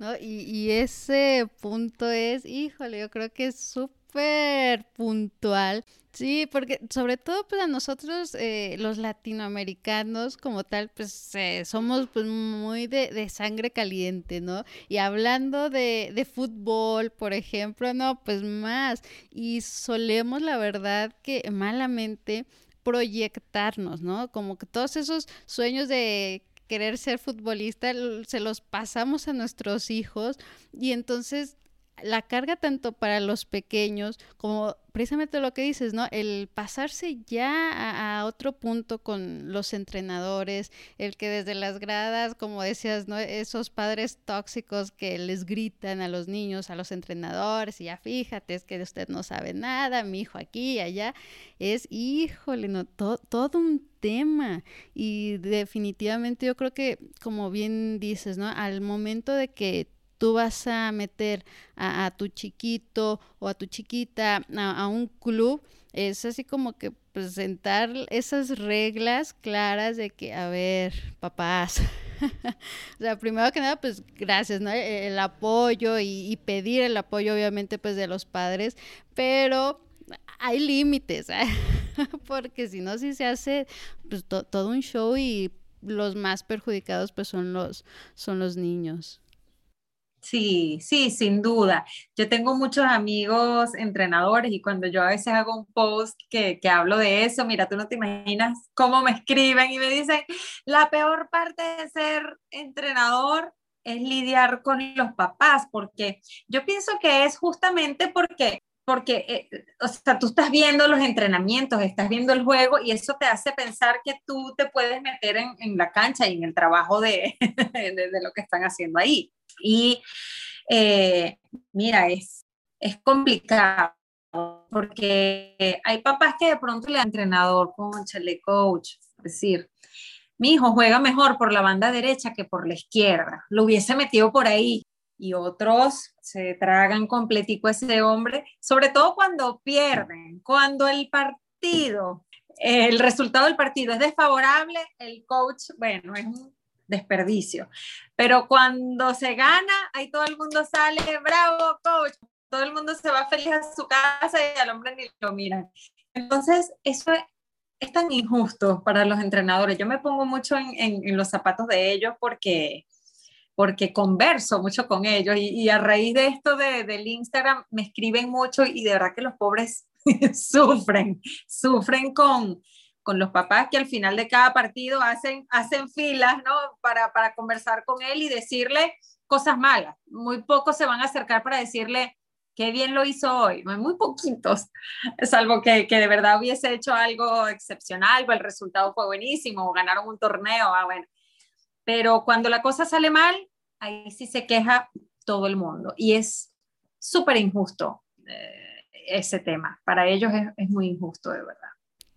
¿No? Y, y, ese punto es, híjole, yo creo que es súper puntual Sí, porque sobre todo pues, nosotros eh, los latinoamericanos como tal, pues eh, somos pues muy de, de, sangre caliente, ¿no? Y hablando de, de, fútbol, por ejemplo, no, pues más. Y solemos, la verdad, que malamente proyectarnos, ¿no? Como que todos esos sueños de querer ser futbolista se los pasamos a nuestros hijos y entonces la carga tanto para los pequeños como precisamente lo que dices, ¿no? El pasarse ya a, otro punto con los entrenadores, el que desde las gradas, como decías, ¿no? Esos padres tóxicos que les gritan a los niños, a los entrenadores, y ya fíjate, es que usted no sabe nada, mi hijo aquí y allá, es, híjole, no, todo un tema. Y definitivamente yo creo que, como bien dices, ¿no? Al momento de que tú vas a meter a, tu chiquito o a tu chiquita a, un club, es así como que presentar esas reglas claras de que, a ver, papás, o sea, primero que nada, pues gracias, ¿no? E, el, apoyo y, pedir el apoyo, obviamente, pues de los padres, pero hay límites, ¿eh? porque si no, si se hace pues, todo un show y los más perjudicados, pues son los, son los niños. Sí, sí, sin duda. Yo tengo muchos amigos entrenadores y cuando yo a veces hago un post que, que, hablo de eso, mira, tú no te imaginas cómo me escriben y me dicen, la peor parte de ser entrenador es lidiar con los papás, porque yo pienso que es justamente porque porque, eh, o sea, tú estás viendo los entrenamientos, estás viendo el juego y eso te hace pensar que tú te puedes meter en, en la cancha y en el trabajo de, de, de, lo que están haciendo ahí. Y eh, mira, es, es complicado porque hay papás que de pronto le dan entrenador, chale coach, es decir, mi hijo juega mejor por la banda derecha que por la izquierda, lo hubiese metido por ahí y otros se tragan completico ese hombre, sobre todo cuando pierden, cuando el partido, el resultado del partido es desfavorable, el coach, bueno, es un desperdicio. Pero cuando se gana, ahí todo el mundo sale, bravo, coach, todo el mundo se va feliz a su casa y al hombre ni lo miran. Entonces, eso es, tan injusto para los entrenadores. Yo me pongo mucho en, en los zapatos de ellos porque porque converso mucho con ellos y, a raíz de esto de, del Instagram me escriben mucho y de verdad que los pobres sufren, sufren con, con los papás que al final de cada partido hacen, hacen filas, ¿no? Para, para conversar con él y decirle cosas malas. Muy pocos se van a acercar para decirle, qué bien lo hizo hoy, muy poquitos, salvo que, que de verdad hubiese hecho algo excepcional, o el resultado fue buenísimo, o ganaron un torneo, ah, bueno, pero cuando la cosa sale mal, ahí sí se queja todo el mundo y es súper injusto eh, ese tema. Para ellos es, muy injusto, de verdad.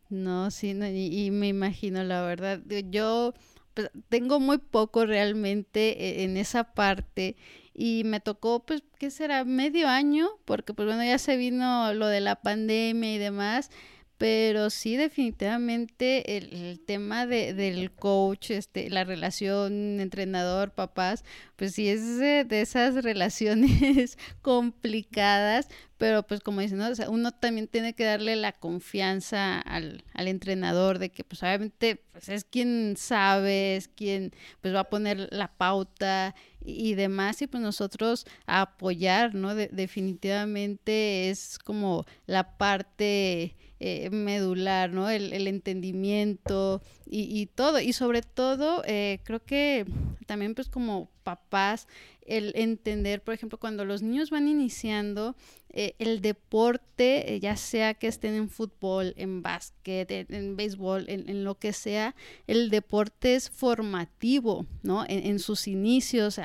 No, sí, y, me imagino, la verdad. Yo pues, tengo muy poco realmente e, en esa parte y me tocó, pues, ¿qué será? Medio año, porque pues bueno, ya se vino lo de la pandemia y demás pero sí definitivamente el, tema de, del coach, este, la relación entrenador, papás, pues sí es de, esas relaciones complicadas, pero pues como dicen, ¿no? uno también tiene que darle la confianza al, al entrenador de que pues obviamente pues, es quien sabe, es quien pues va a poner la pauta y, demás y pues nosotros apoyar, ¿no? definitivamente es como la parte eh, medular, ¿no? El, entendimiento y, todo. Y sobre todo, eh, creo que también pues como papás, el entender, por ejemplo, cuando los niños van iniciando, eh, el deporte, eh, ya sea que estén en fútbol, en básquet, en, béisbol, en, lo que sea, el deporte es formativo, ¿no? En, sus inicios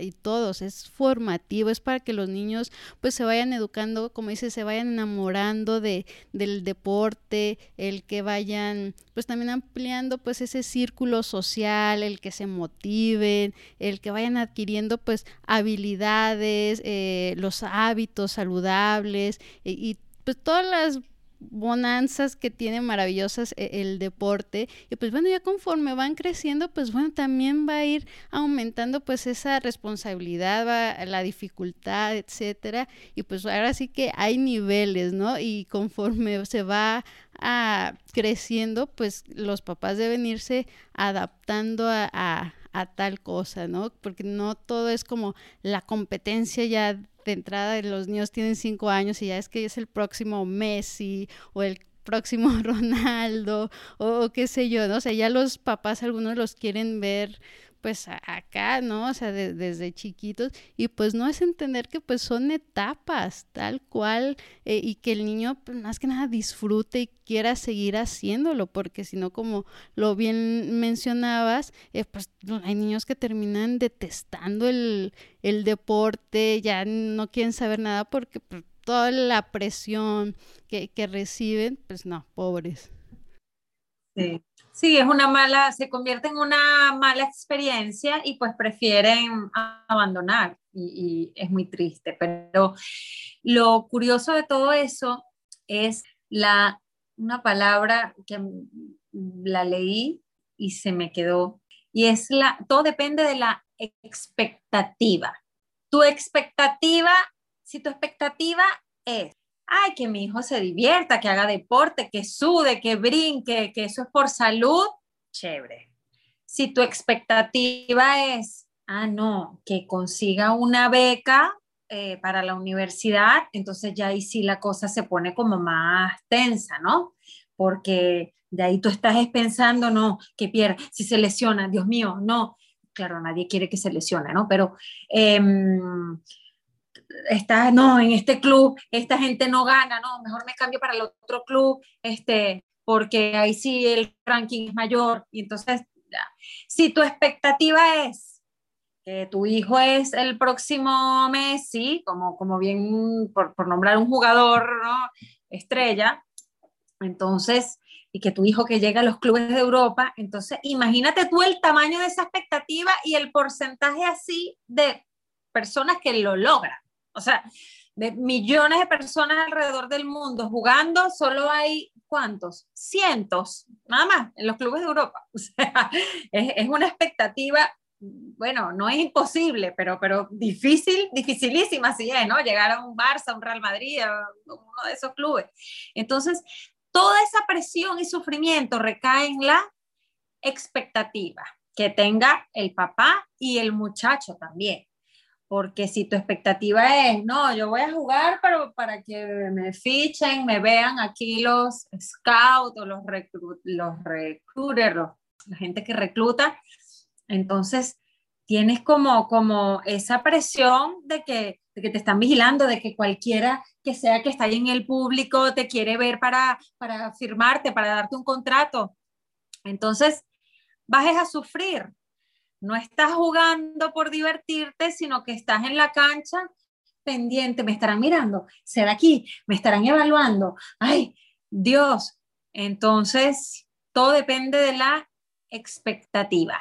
y todos, es formativo, es para que los niños pues se vayan educando, como dice, se vayan enamorando de, del deporte, el que vayan pues también ampliando pues ese círculo social, el que se motiven, el que vayan adquiriendo pues habilidades, eh, los hábitos saludables y, pues todas las bonanzas que tiene maravillosas e, el deporte. Y pues bueno ya conforme van creciendo pues bueno también va a ir aumentando pues esa responsabilidad va, la dificultad etcétera. Y pues ahora sí que hay niveles no y conforme se va a, creciendo pues los papás deben irse adaptando a tal cosa, ¿no? Porque no todo es como la competencia ya de entrada, los niños tienen cinco años y ya es que es el próximo Messi o el próximo Ronaldo o, qué sé yo, ¿no? O sea, ya los papás algunos los quieren ver pues acá, ¿no? O sea, desde chiquitos y pues no es entender que pues son etapas tal cual eh, y que el niño pues, más que nada disfrute y quiera seguir haciéndolo, porque si no, como lo bien mencionabas, eh, pues hay niños que terminan detestando el, el deporte, ya no quieren saber nada porque pues, toda la presión que, que reciben, pues no, pobres. Sí. Sí, es una mala, se convierte en una mala experiencia y pues prefieren abandonar y, es muy triste. Pero lo curioso de todo eso es la, una palabra que la leí y se me quedó y es la, todo depende de la expectativa. Tu expectativa, si tu expectativa es ay, que mi hijo se divierta, que haga deporte, que sude, que brinque, que eso es por salud, chévere. Si tu expectativa es, ah, no, que consiga una beca eh, para la universidad, entonces ya ahí sí la cosa se pone como más tensa, ¿no? Porque de ahí tú estás pensando, no, que pierda, si se lesiona, Dios mío, no. Claro, nadie quiere que se lesione, ¿no? Pero... Em, está, no, en este club esta gente no gana, no, mejor me cambio para el otro club, este, porque ahí sí el ranking es mayor. Y entonces, si tu expectativa es que tu hijo es el próximo Messi, como, como bien por, por nombrar un jugador ¿no? estrella, entonces, y que tu hijo que llega a los clubes de Europa, entonces imagínate tú el tamaño de esa expectativa y el porcentaje así de personas que lo logran. O sea, de millones de personas alrededor del mundo jugando, solo hay cuántos? Cientos, nada más, en los clubes de Europa. O sea, es, una expectativa, bueno, no es imposible, pero, pero difícil, dificilísima si es, ¿no? Llegar a un Barça, un Real Madrid, uno de esos clubes. Entonces, toda esa presión y sufrimiento recae en la expectativa que tenga el papá y el muchacho también porque si tu expectativa es, no, yo voy a jugar para, para que me fichen, me vean aquí los scouts o los, los recruiters, la gente que recluta, entonces tienes como, como esa presión de que, de que te están vigilando, de que cualquiera que sea que está ahí en el público te quiere ver para, para firmarte, para darte un contrato. Entonces, vas a sufrir, no estás jugando por divertirte, sino que estás en la cancha pendiente, me estarán mirando, será aquí, me estarán evaluando. Ay, Dios. Entonces, todo depende de la expectativa.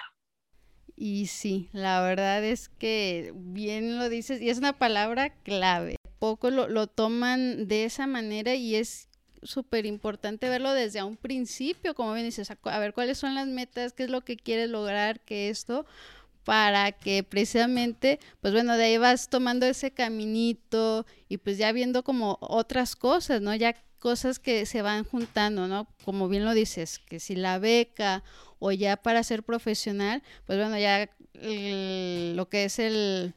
Y sí, la verdad es que bien lo dices, y es una palabra clave. Poco lo, lo toman de esa manera y es súper importante verlo desde un principio, como bien dices, a, ver cuáles son las metas, qué es lo que quieres lograr, que esto, para que precisamente, pues bueno, de ahí vas tomando ese caminito y pues ya viendo como otras cosas, ¿no? Ya cosas que se van juntando, ¿no? Como bien lo dices, que si la beca o ya para ser profesional, pues bueno, ya lo que es el,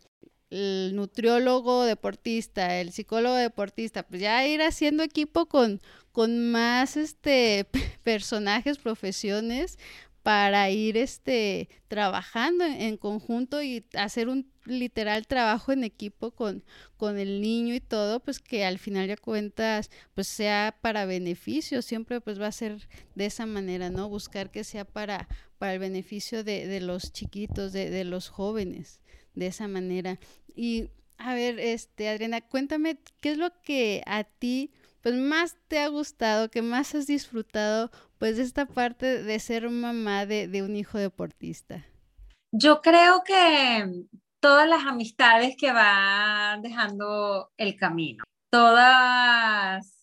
el nutriólogo deportista, el psicólogo deportista, pues ya ir haciendo equipo con, con más este personajes, profesiones, para ir este trabajando en, conjunto y hacer un literal trabajo en equipo con, con el niño y todo, pues que al final ya cuentas, pues sea para beneficio, siempre pues va a ser de esa manera, ¿no? Buscar que sea para, para el beneficio de, de los chiquitos, de, de los jóvenes, de esa manera. Y a ver, este, Adriana, cuéntame, ¿qué es lo que a ti pues más te ha gustado, que más has disfrutado pues de esta parte de ser mamá de, de un hijo deportista? Yo creo que todas las amistades que van dejando el camino, todas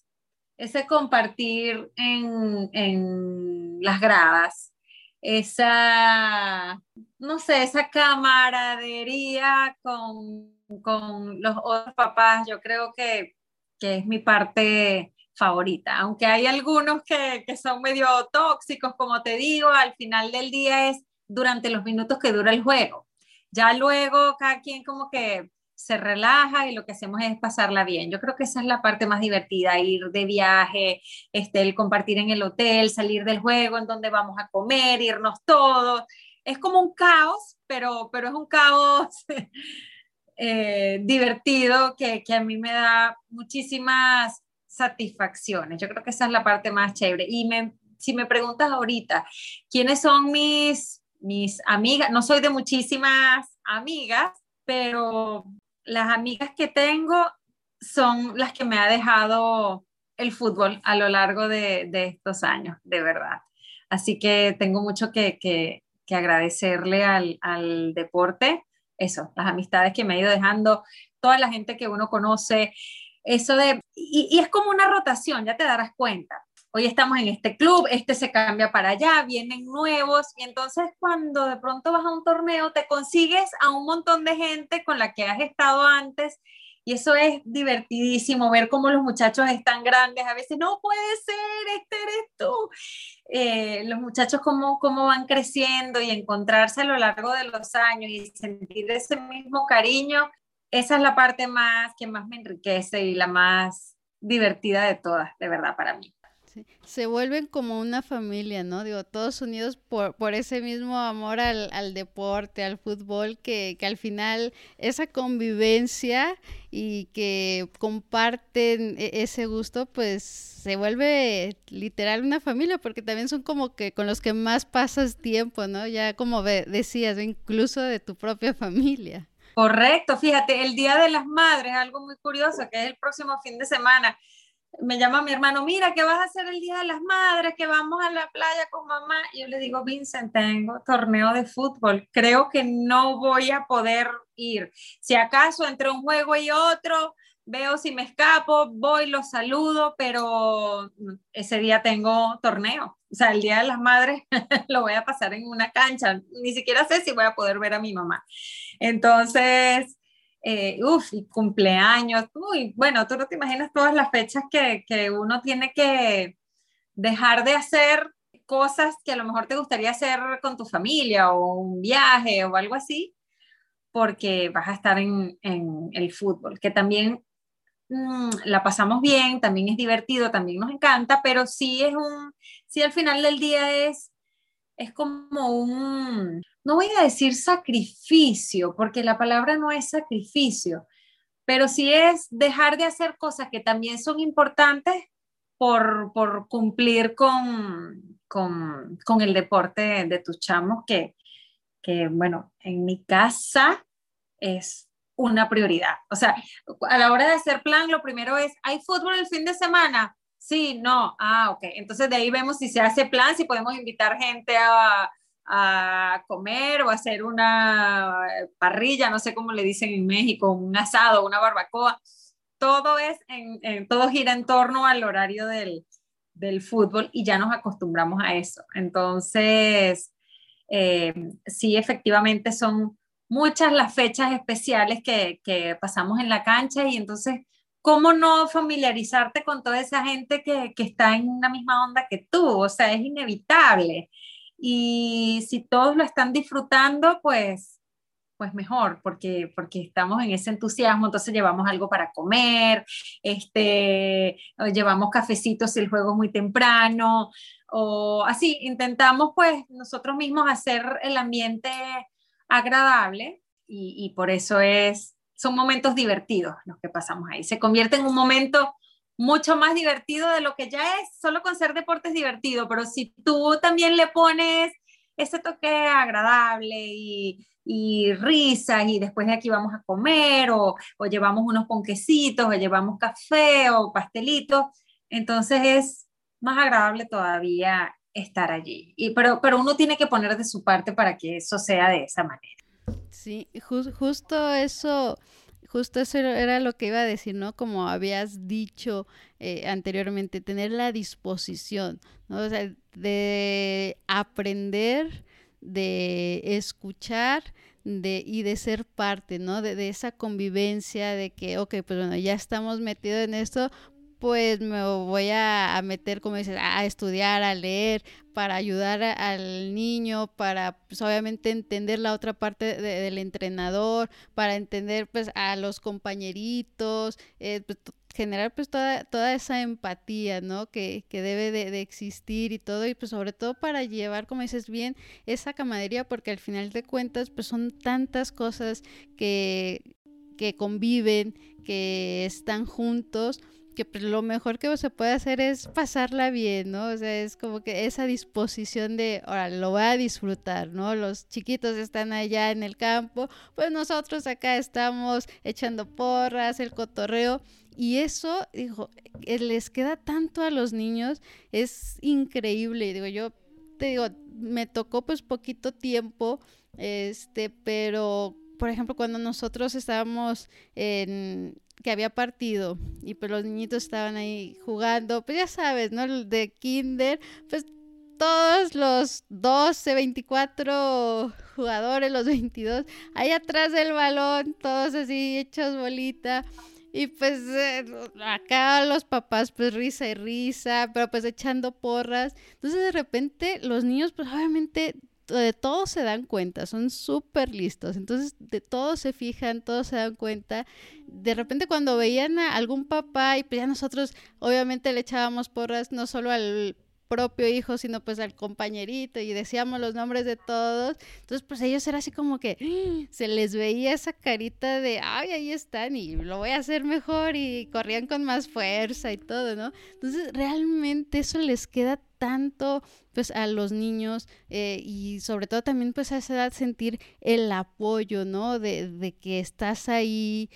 ese compartir en, en las gradas, esa, no sé, esa camaradería con, con los otros papás, yo creo que que es mi parte favorita, aunque hay algunos que, que son medio tóxicos, como te digo, al final del día es durante los minutos que dura el juego. Ya luego cada quien como que se relaja y lo que hacemos es pasarla bien. Yo creo que esa es la parte más divertida, ir de viaje, este, el compartir en el hotel, salir del juego, en donde vamos a comer, irnos todos. Es como un caos, pero, pero es un caos eh, divertido que, que, a mí me da muchísimas satisfacciones. Yo creo que esa es la parte más chévere. Y me, si me preguntas ahorita, ¿quiénes son mis, mis amigas? No soy de muchísimas amigas, pero las amigas que tengo son las que me ha dejado el fútbol a lo largo de, de estos años, de verdad. Así que tengo mucho que, que, que agradecerle al, al deporte eso, las amistades que me ha ido dejando, toda la gente que uno conoce, eso de, y, es como una rotación, ya te darás cuenta. Hoy estamos en este club, este se cambia para allá, vienen nuevos, y entonces cuando de pronto vas a un torneo, te consigues a un montón de gente con la que has estado antes y eso es divertidísimo, ver cómo los muchachos están grandes. A veces, no puede ser, este eres tú. Eh, los muchachos cómo, cómo van creciendo y encontrarse a lo largo de los años y sentir ese mismo cariño. Esa es la parte más que más me enriquece y la más divertida de todas, de verdad, para mí. Se vuelven como una familia, ¿no? Digo, todos unidos por, por ese mismo amor al, al deporte, al fútbol, que, que, al final esa convivencia y que comparten e, ese gusto, pues se vuelve literal una familia, porque también son como que con los que más pasas tiempo, ¿no? Ya como decías, incluso de tu propia familia. Correcto, fíjate, el Día de las Madres, algo muy curioso, que es el próximo fin de semana me llama mi hermano, mira, ¿qué vas a hacer el Día de las Madres? Que vamos a la playa con mamá. Y yo le digo, Vincent, tengo torneo de fútbol. Creo que no voy a poder ir. Si acaso entre un juego y otro, veo si me escapo, voy, los saludo, pero ese día tengo torneo. O sea, el Día de las Madres lo voy a pasar en una cancha. Ni siquiera sé si voy a poder ver a mi mamá. Entonces, eh, uff, y cumpleaños, uy, bueno, tú no te imaginas todas las fechas que, que, uno tiene que dejar de hacer cosas que a lo mejor te gustaría hacer con tu familia o un viaje o algo así, porque vas a estar en, en el fútbol, que también mmm, la pasamos bien, también es divertido, también nos encanta, pero sí es un, sí al final del día es, es como un, no voy a decir sacrificio, porque la palabra no es sacrificio, pero sí es dejar de hacer cosas que también son importantes por, por cumplir con, con, con, el deporte de tus chamos, que, que, bueno, en mi casa es una prioridad. O sea, a la hora de hacer plan, lo primero es, ¿hay fútbol el fin de semana? Sí, no, ah, ok. Entonces de ahí vemos si se hace plan, si podemos invitar gente a, a comer o hacer una parrilla, no sé cómo le dicen en México, un asado, una barbacoa. Todo, es en, todo gira en torno al horario del, del, fútbol y ya nos acostumbramos a eso. Entonces, eh, sí efectivamente son muchas las fechas especiales que, que, pasamos en la cancha y entonces, ¿cómo no familiarizarte con toda esa gente que, que está en la misma onda que tú? O sea, es inevitable. Y si todos lo están disfrutando, pues pues mejor, porque, porque estamos en ese entusiasmo, entonces llevamos algo para comer, este, llevamos cafecitos si el juego es muy temprano, o así, intentamos pues nosotros mismos hacer el ambiente agradable y, y por eso es, son momentos divertidos los que pasamos ahí, se convierte en un momento mucho más divertido de lo que ya es, solo con ser deportes divertido, pero si tú también le pones ese toque agradable y, y risas y después de aquí vamos a comer o, o, llevamos unos ponquecitos o llevamos café o pastelitos. Entonces es más agradable todavía estar allí. Y, pero, pero uno tiene que poner de su parte para que eso sea de esa manera. Sí, justo eso, justo eso era lo que iba a decir, ¿no? Como habías dicho eh, anteriormente, tener la disposición, ¿no? O sea, de aprender de escuchar de, y de ser parte, ¿no? De, de, esa convivencia de que, ok, pues bueno, ya estamos metidos en esto, pues me voy a, meter, como dices, a estudiar, a leer, para ayudar al niño, para pues obviamente entender la otra parte de, del entrenador, para entender pues a los compañeritos, eh, pues, generar pues toda, toda esa empatía, ¿no? Que, que debe de, existir y todo, y pues sobre todo para llevar, como dices bien, esa camaradería, porque al final de cuentas pues son tantas cosas que, que conviven, que están juntos, que lo mejor que se puede hacer es pasarla bien, ¿no? O sea, es como que esa disposición de, ahora, lo voy a disfrutar, ¿no? Los chiquitos están allá en el campo, pues nosotros acá estamos echando porras, el cotorreo, y eso, digo, eh, les queda tanto a los niños, es increíble. Digo, yo te digo, me tocó pues poquito tiempo, este, pero por ejemplo, cuando nosotros estábamos en que había partido y pues los niñitos estaban ahí jugando, pues ya sabes, ¿no? De kinder, pues todos los 12, 24 jugadores, los 22, ahí atrás del balón, todos así hechos bolita. Y pues eh, acá los papás pues risa y risa, pero pues echando porras. Entonces de repente los niños pues obviamente de todo se dan cuenta, son súper listos. Entonces de todo se fijan, todos se dan cuenta. De repente cuando veían a algún papá y pues ya nosotros obviamente le echábamos porras no solo al propio hijo, sino pues al compañerito y decíamos los nombres de todos. Entonces, pues ellos era así como que se les veía esa carita de, ay, ahí están y lo voy a hacer mejor y corrían con más fuerza y todo, ¿no? Entonces, realmente eso les queda tanto pues a los niños eh, y sobre todo también pues a esa edad sentir el apoyo, ¿no? De, de que estás ahí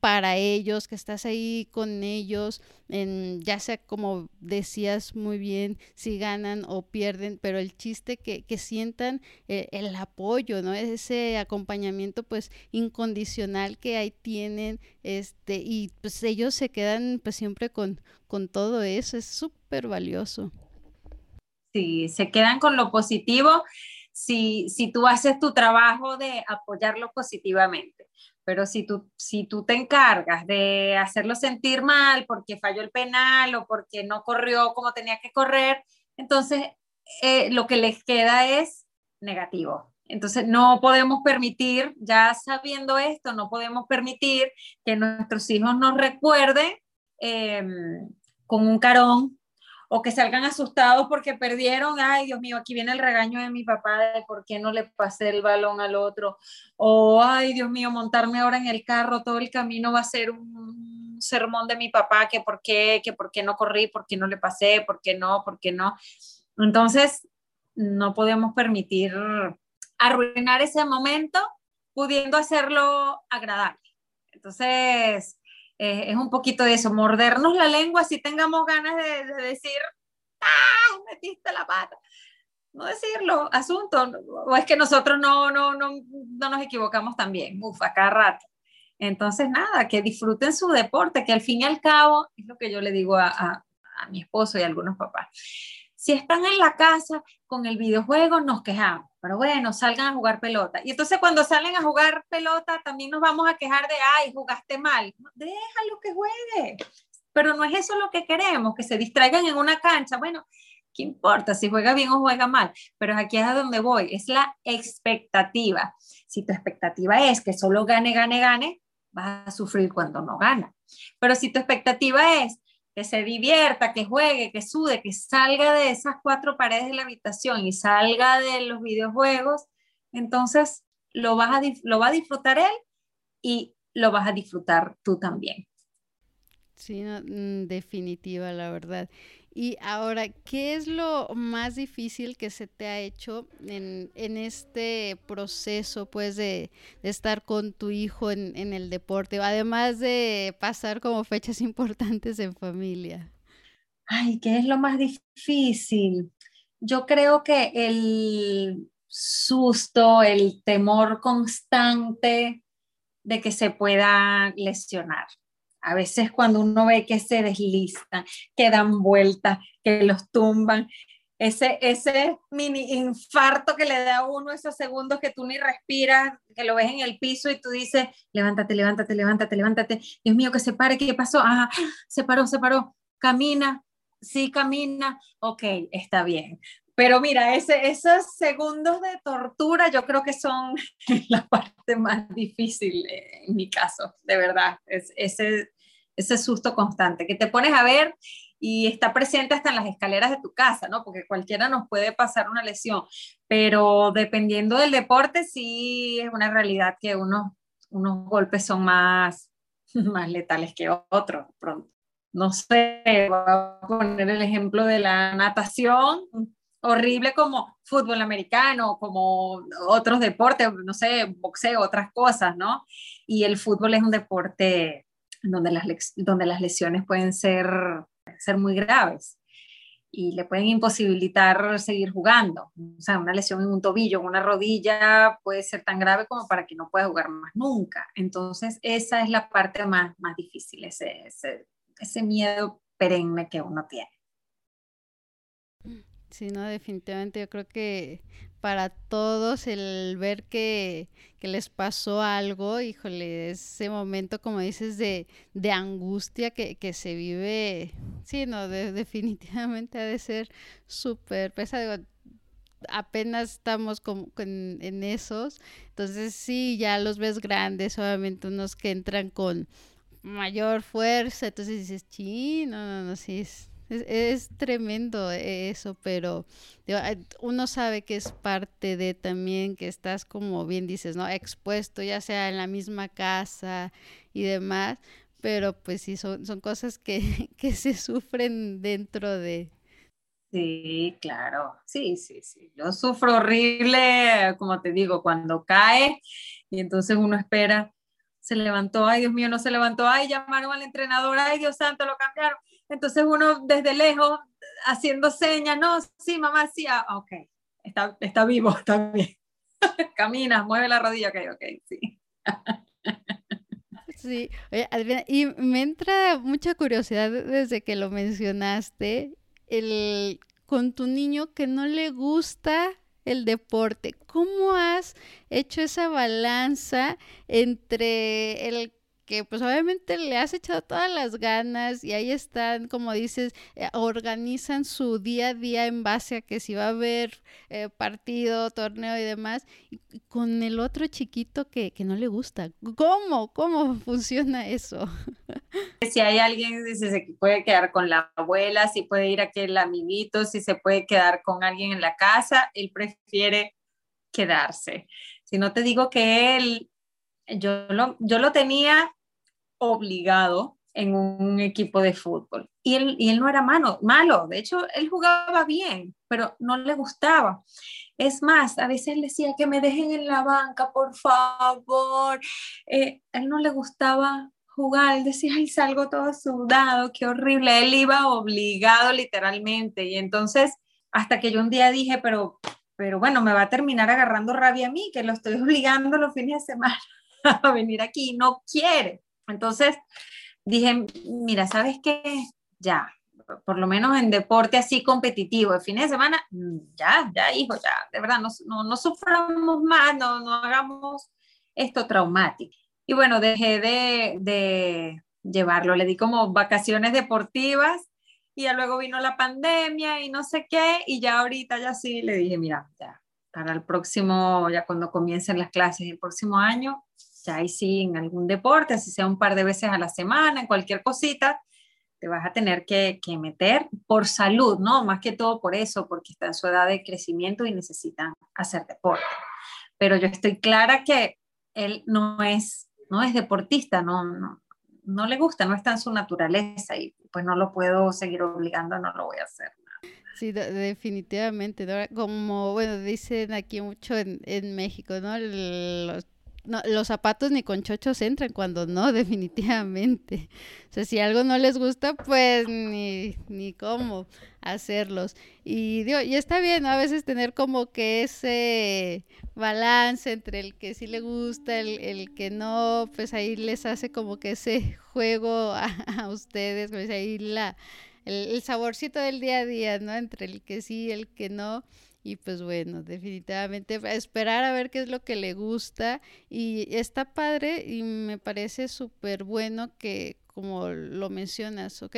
para ellos, que estás ahí con ellos, ya sea como decías muy bien, si ganan o pierden, pero el chiste que, que sientan eh, el apoyo, ¿no? Ese acompañamiento pues incondicional que ahí tienen, este, y pues ellos se quedan pues siempre con, con todo eso, es súper valioso. Sí, se quedan con lo positivo si, si tú haces tu trabajo de apoyarlo positivamente pero si tú, si tú te encargas de hacerlo sentir mal porque falló el penal o porque no corrió como tenía que correr, entonces eh, lo que les queda es negativo. Entonces no podemos permitir, ya sabiendo esto, no podemos permitir que nuestros hijos nos recuerden em, con un carón o que salgan asustados porque perdieron, ay Dios mío, aquí viene el regaño de mi papá de por qué no le pasé el balón al otro, o ay Dios mío, montarme ahora en el carro, todo el camino va a ser un sermón de mi papá, que por qué, que por qué no corrí, por qué no le pasé, por qué no, por qué no. Entonces, no podemos permitir arruinar ese momento pudiendo hacerlo agradable. Entonces, eh, es un poquito de eso, mordernos la lengua si tengamos ganas de, de decir, ¡ah! Metiste la pata. No decirlo, asunto, o es que nosotros no, no, no, no nos equivocamos también, uf, a cada rato. Entonces, nada, que disfruten su deporte, que al fin y al cabo, es lo que yo le digo a, a, a mi esposo y a algunos papás, Si están en la casa con el videojuego, nos quejamos. Pero bueno, salgan a jugar pelota. Y entonces cuando salen a jugar pelota, también nos vamos a quejar de, ay, jugaste mal. Déjalo que juegue. Pero no es eso lo que queremos, que se distraigan en una cancha. Bueno, ¿qué importa si juega bien o juega mal? Pero aquí es a donde voy, es la expectativa. Si tu expectativa es que solo gane, gane, gane, vas a sufrir cuando no gana. Pero si tu expectativa es que se divierta, que juegue, que sude, que salga de esas cuatro paredes de la habitación y salga de los videojuegos, entonces lo, vas a, lo va a disfrutar él y lo vas a disfrutar tú también. Sí, mm, definitiva, la verdad. Y ahora, ¿qué es lo más difícil que se te ha hecho en, este proceso, pues, de, estar con tu hijo en, en, el deporte, además de pasar como fechas importantes en familia? Ay, ¿qué es lo más difícil? Yo creo que el susto, el temor constante de que se pueda lesionar. A veces cuando uno ve que se deslizan, que dan vueltas, que los tumban, ese, ese mini infarto que le da a uno esos segundos que tú ni respiras, que lo ves en el piso y tú dices, levántate, levántate, levántate, levántate. Dios mío, que se pare, ¿qué pasó? Ah, se paró, se paró. Camina, sí camina, ok, está bien. Pero mira, ese, esos segundos de tortura yo creo que son la parte más difícil en mi caso, de verdad. Es, ese, ese susto constante, que te pones a ver y está presente hasta en las escaleras de tu casa, ¿no? Porque cualquiera nos puede pasar una lesión, pero dependiendo del deporte, sí es una realidad que unos, unos golpes son más, más letales que otros. Pronto. No sé, voy a poner el ejemplo de la natación, horrible como fútbol americano, como otros deportes, no sé, boxeo, otras cosas, ¿no? Y el fútbol es un deporte donde las, donde las lesiones pueden ser, ser muy graves y le pueden imposibilitar seguir jugando. O sea, una lesión en un tobillo, en una rodilla puede ser tan grave como para que no pueda jugar más nunca. Entonces, esa es la parte más, más difícil, ese, ese, ese miedo perenne que uno tiene. Sí, no, definitivamente yo creo que para todos el ver que, les pasó algo, híjole, ese momento, como dices, de, de angustia que, se vive, sí, no, definitivamente ha de ser súper pesado. Apenas estamos como en, en esos, entonces sí, ya los ves grandes, obviamente unos que entran con mayor fuerza, entonces dices, sí, no, no, no, sí, es, es, tremendo eso, pero uno sabe que es parte de también que estás como bien dices, ¿no? Expuesto, ya sea en la misma casa y demás, pero pues sí, son, son cosas que, que se sufren dentro de... Sí, claro, sí, sí, sí. Yo sufro horrible, como te digo, cuando cae y entonces uno espera, se levantó, ay Dios mío, no se levantó, ay, llamaron al entrenador, ay Dios santo, lo cambiaron entonces uno desde lejos haciendo señas, no, sí, mamá, sí, ah, ok, está, está vivo, está bien. Camina, mueve la rodilla, ok, ok, sí. Sí, y me entra mucha curiosidad desde que lo mencionaste, el con tu niño que no le gusta el deporte. ¿Cómo has hecho esa balanza entre el que pues obviamente le has echado todas las ganas y ahí están, como dices, eh, organizan su día a día en base a que si va a haber eh, partido, torneo y demás, con el otro chiquito que, que, no le gusta. ¿Cómo? ¿Cómo funciona eso? Si hay alguien, si se puede quedar con la abuela, si puede ir a aquel amiguito, si se puede quedar con alguien en la casa, él prefiere quedarse. Si no te digo que él yo lo, yo lo tenía obligado en un equipo de fútbol. Y él, y él no era malo, malo, de hecho, él jugaba bien, pero no le gustaba. Es más, a veces le decía que me dejen en la banca, por favor. Eh, él no le gustaba jugar, él decía, ay, salgo todo sudado, qué horrible. Él iba obligado literalmente. Y entonces, hasta que yo un día dije, pero, pero bueno, me va a terminar agarrando rabia a mí, que lo estoy obligando los fines de semana a venir aquí, no quiere. Entonces dije, mira, ¿sabes qué? Ya, por lo menos en deporte así competitivo, de fin de semana, ya, ya, hijo, ya, de verdad, no, no, suframos más, no, no hagamos esto traumático. Y bueno, dejé de, de llevarlo, le di como vacaciones deportivas y luego vino la pandemia y no sé qué, y ya ahorita ya sí le dije, mira, ya, para el próximo, ya cuando comiencen las clases el próximo año, ya ahí sí en algún deporte, así sea un par de veces a la semana, en cualquier cosita, te vas a tener que, que, meter por salud, ¿no? Más que todo por eso, porque está en su edad de crecimiento y necesitan hacer deporte. Pero yo estoy clara que él no es, no es deportista, no, no, no le gusta, no está en su naturaleza y pues no lo puedo seguir obligando, no lo voy a hacer. Sí, definitivamente, como, bueno, dicen aquí mucho en, en México, ¿no? Los no, los zapatos ni con chochos entran cuando no, definitivamente. O sea, si algo no les gusta, pues ni, ni cómo hacerlos. Y digo, y está bien, a veces tener como que ese balance entre el que sí le gusta, el, el que no, pues ahí les hace como que ese juego a, ustedes, pues ahí la, el, el saborcito del día a día, ¿no? Entre el que sí el que no. Y pues bueno, definitivamente esperar a ver qué es lo que le gusta. Y está padre y me parece súper bueno que, como lo mencionas, ok,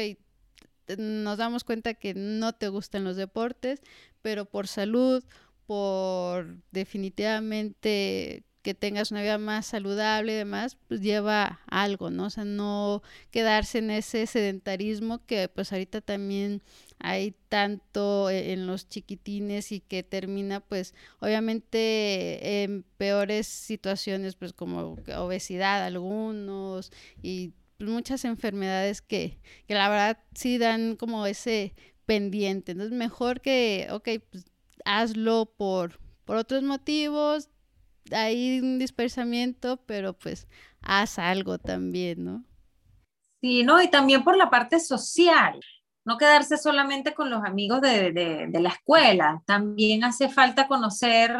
nos damos cuenta que no te gustan los deportes, pero por salud, por definitivamente que tengas una vida más saludable y demás, pues lleva algo, ¿no? O sea, no quedarse en ese sedentarismo que pues ahorita también hay tanto e, en los chiquitines y que termina pues obviamente en peores situaciones pues como obesidad algunos y muchas enfermedades que, que la verdad sí dan como ese pendiente. Entonces mejor que, ok, pues hazlo por, por otros motivos, hay un dispersamiento, pero pues haz algo también, ¿no? Sí, no, y también por la parte social no quedarse solamente con los amigos de, la escuela, también hace falta conocer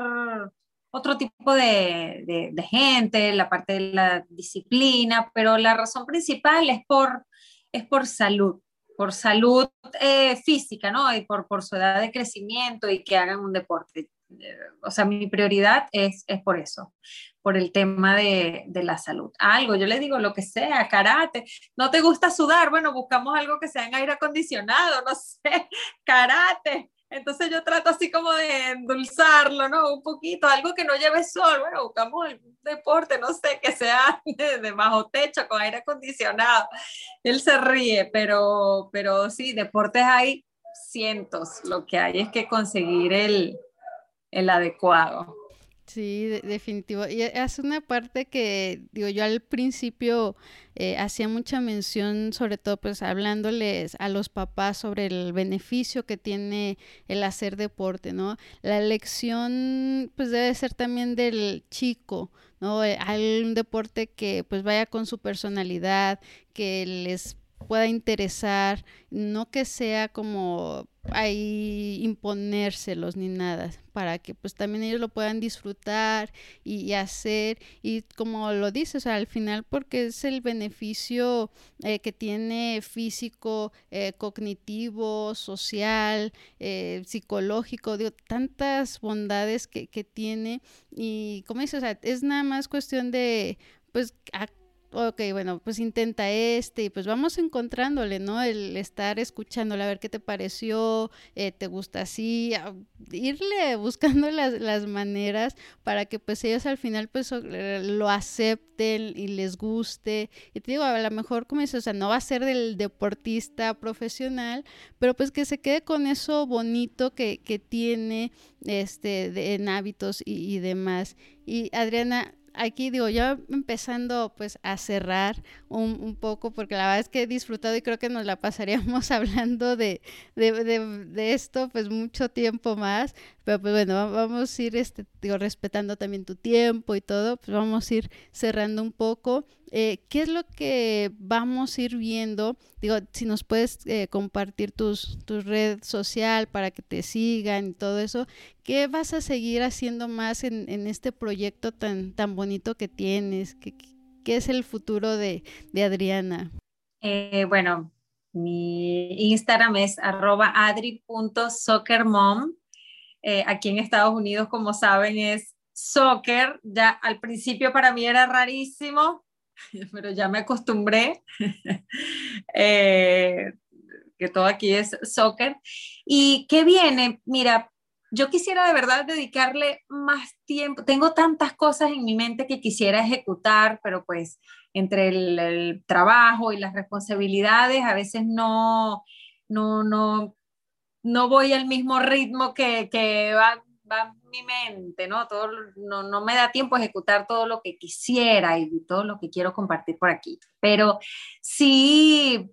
otro tipo de, gente, la parte de la disciplina, pero la razón principal es por, es por salud, por salud eh, física, ¿no? Y por, por su edad de crecimiento y que hagan un deporte. O sea, mi prioridad es, es por eso, por el tema de, de, la salud. Algo, yo le digo lo que sea, karate. ¿No te gusta sudar? Bueno, buscamos algo que sea en aire acondicionado, no sé, karate. Entonces yo trato así como de endulzarlo, ¿no? Un poquito, algo que no lleve sol. Bueno, buscamos un deporte, no sé, que sea de, bajo techo, con aire acondicionado. Él se ríe, pero, pero sí, deportes hay cientos. Lo que hay es que conseguir el, el adecuado. Sí, definitivo. Y es una parte que, digo, yo al principio eh, hacía mucha mención, sobre todo pues hablándoles a los papás sobre el beneficio que tiene el hacer deporte, ¿no? La elección pues debe ser también del chico, ¿no? Eh, hay un deporte que pues vaya con su personalidad, que les pueda interesar, no que sea como ahí imponérselos ni nada, para que pues también ellos lo puedan disfrutar y, hacer, y como lo dices, al final porque es el beneficio eh, que tiene físico, eh, cognitivo, social, eh, psicológico, digo, tantas bondades que, que tiene, y como dices, o sea, es nada más cuestión de pues ok, bueno, pues intenta este y pues vamos encontrándole, ¿no? El estar escuchándole a ver qué te pareció, eh, te gusta así, irle buscando las, las, maneras para que pues ellos al final pues lo acepten y les guste. Y te digo, a lo mejor como dices, o sea, no va a ser del deportista profesional, pero pues que se quede con eso bonito que, que tiene este en hábitos y, y demás. Y Adriana, aquí digo, ya empezando pues a cerrar un, un, poco, porque la verdad es que he disfrutado y creo que nos la pasaríamos hablando de, de, de, de esto pues mucho tiempo más, pero pues bueno, vamos a ir este, digo, respetando también tu tiempo y todo, pues vamos a ir cerrando un poco. Eh, ¿Qué es lo que vamos a ir viendo? Digo, si nos puedes eh, compartir tus, tu red social para que te sigan y todo eso, ¿qué vas a seguir haciendo más en, en este proyecto tan, tan bonito que tienes? ¿Qué, qué es el futuro de, de Adriana? Eh, bueno, mi Instagram es arroba adri.soccermom. Aquí en Estados Unidos, como saben, es soccer. Ya al principio para mí era rarísimo, pero ya me acostumbré. Eh, que todo aquí es soccer. ¿Y qué viene? Mira, yo quisiera de verdad dedicarle más tiempo. Tengo tantas cosas en mi mente que quisiera ejecutar, pero pues entre el, trabajo y las responsabilidades a veces no, no, no, no voy al mismo ritmo que, que va, va, mi mente, ¿no? Todo, no, no me da tiempo a ejecutar todo lo que quisiera y todo lo que quiero compartir por aquí. Pero sí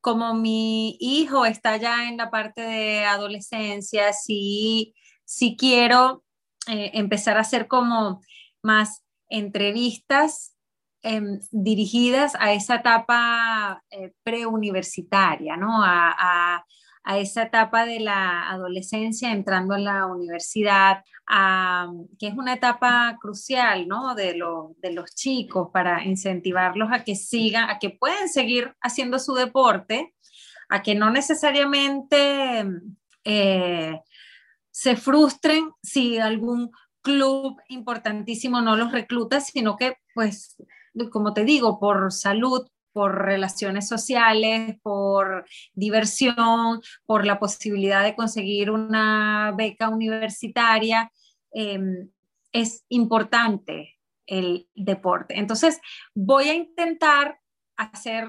como mi hijo está ya en la parte de adolescencia, sí, sí quiero eh, empezar a hacer como más entrevistas em, dirigidas a esa etapa eh, preuniversitaria, ¿no? a esa etapa de la adolescencia entrando a la universidad, que es una etapa crucial ¿no? de, de los chicos para incentivarlos a que sigan, a que pueden seguir haciendo su deporte, a que no necesariamente eh, se frustren si algún club importantísimo no los recluta, sino que, pues, como te digo, por salud, por relaciones sociales, por diversión, por la posibilidad de conseguir una beca universitaria, em, es importante el deporte. Entonces, voy a intentar hacer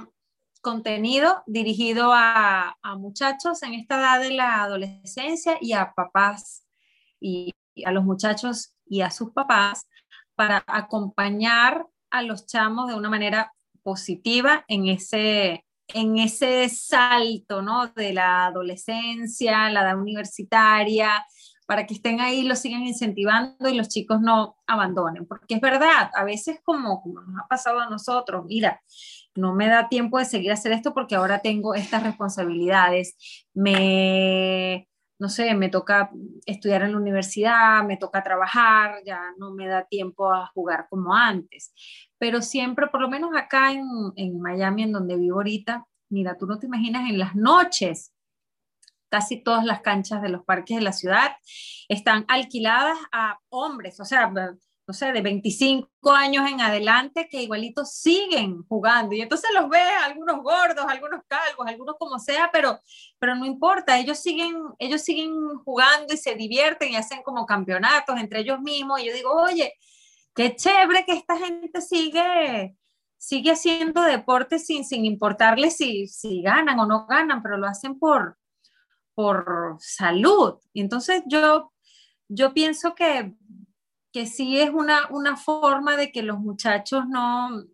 contenido dirigido a, muchachos en esta edad de la adolescencia y a papás y a los muchachos y a sus papás para acompañar a los chamos de una manera positiva en ese, en ese salto, ¿no? De la adolescencia, la edad universitaria, para que estén ahí, lo sigan incentivando y los chicos no abandonen, porque es verdad, a veces como, como nos ha pasado a nosotros, mira, no me da tiempo de seguir hacer esto porque ahora tengo estas responsabilidades, me, no sé, me toca estudiar en la universidad, me toca trabajar, ya no me da tiempo a jugar como antes pero siempre, por lo menos acá en, en Miami, en donde vivo ahorita, mira, tú no te imaginas en las noches, casi todas las canchas de los parques de la ciudad están alquiladas a hombres, o sea, no sé, de 25 años en adelante que igualitos siguen jugando. Y entonces los ves, algunos gordos, algunos calvos, algunos como sea, pero, pero no importa, ellos siguen, ellos siguen jugando y se divierten y hacen como campeonatos entre ellos mismos. Y yo digo, oye, qué chévere que esta gente sigue, sigue haciendo deporte sin, sin importarle si, si ganan o no ganan, pero lo hacen por, por salud. Entonces yo, yo pienso que, que sí es una, una forma de que los muchachos no,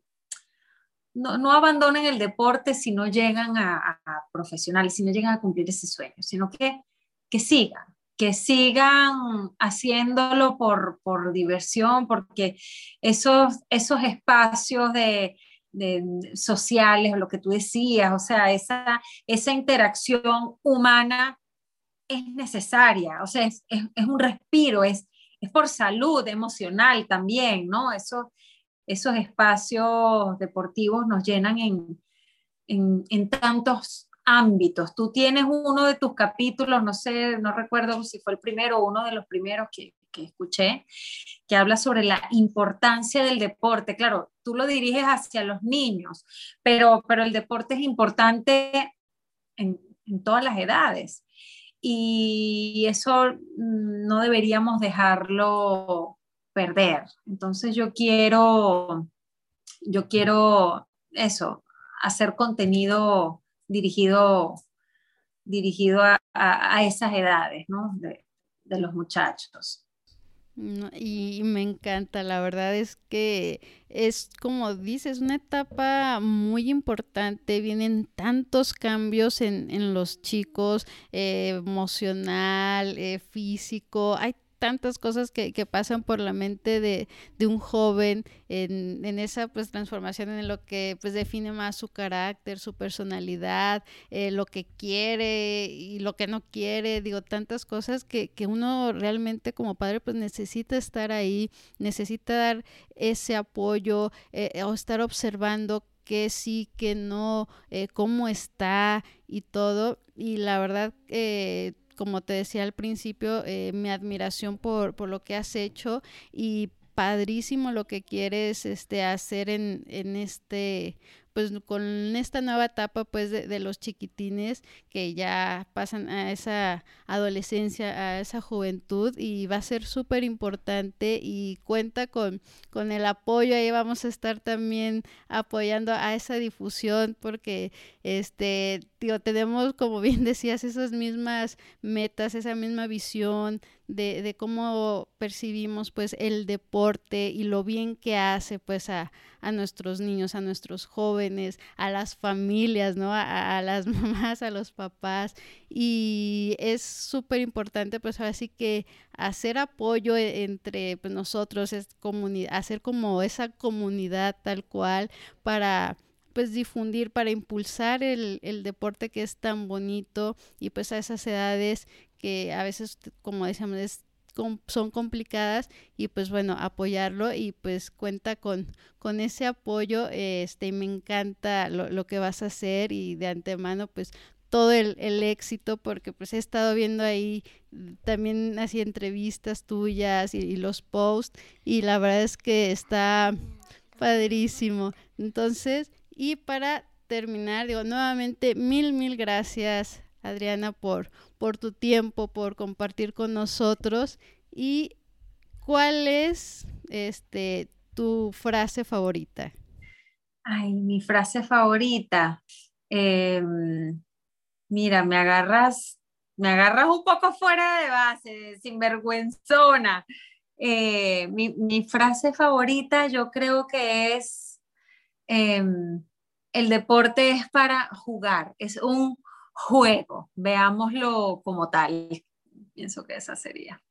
no, abandonen el deporte si no llegan a, a, profesionales, si no llegan a cumplir ese sueño, sino que, que sigan, que sigan haciéndolo por, por diversión, porque esos, esos espacios de, de, sociales, lo que tú decías, o sea, esa, esa interacción humana es necesaria, o sea, es, es, es un respiro, es, es por salud emocional también, ¿no? Esos, esos espacios deportivos nos llenan en, en, en tantos ámbitos. Tú tienes uno de tus capítulos, no sé, no recuerdo si fue el primero o uno de los primeros que, escuché, que habla sobre la importancia del deporte. Claro, tú lo diriges hacia los niños, pero, pero el deporte es importante en, todas las edades. Y eso mm, no deberíamos dejarlo perder. Entonces yo quiero, yo quiero eso, hacer contenido dirigido, dirigido a, esas edades, ¿no? De, los muchachos. y me encanta, la verdad es que es como dices, una etapa muy importante, vienen tantos cambios en, los chicos, eh, emocional, eh, físico, hay tantas cosas que, pasan por la mente de, un joven en, esa pues transformación en lo que pues define más su carácter, su personalidad, eh, lo que quiere y lo que no quiere, digo, tantas cosas que, uno realmente como padre pues necesita estar ahí, necesita dar ese apoyo eh, o estar observando qué sí, qué no, eh, cómo está y todo. Y la verdad, eh, como te decía al principio, eh, mi admiración por, por, lo que has hecho y padrísimo lo que quieres este, hacer en, en este pues con esta nueva etapa pues de, los chiquitines que ya pasan a esa adolescencia, a esa juventud y va a ser súper importante y cuenta con, con el apoyo, ahí vamos a estar también apoyando a esa difusión porque este, digo, tenemos como bien decías esas mismas metas, esa misma visión de, de cómo percibimos pues el deporte y lo bien que hace pues a, a nuestros niños, a nuestros jóvenes, a las familias, ¿no? A, las mamás, a los papás. Y es súper importante, pues así que hacer apoyo e, entre pues, nosotros, es hacer como esa comunidad tal cual para pues difundir, para impulsar el, deporte que es tan bonito y pues a esas edades que a veces, como decíamos, son complicadas y pues bueno, apoyarlo y pues cuenta con, con ese apoyo, este, me encanta lo, que vas a hacer y de antemano pues todo el, el, éxito porque pues he estado viendo ahí también así entrevistas tuyas y, y, los posts y la verdad es que está padrísimo. Entonces, y para terminar, digo nuevamente mil, mil gracias Adriana por, por tu tiempo, por compartir con nosotros. ¿Y cuál es este, tu frase favorita? Ay, mi frase favorita. Em, mira, me agarras, me agarras un poco fuera de base, sinvergüenzona. Eh, mi, mi, frase favorita yo creo que es, em, el deporte es para jugar, es un juego, veámoslo como tal. Pienso que esa sería.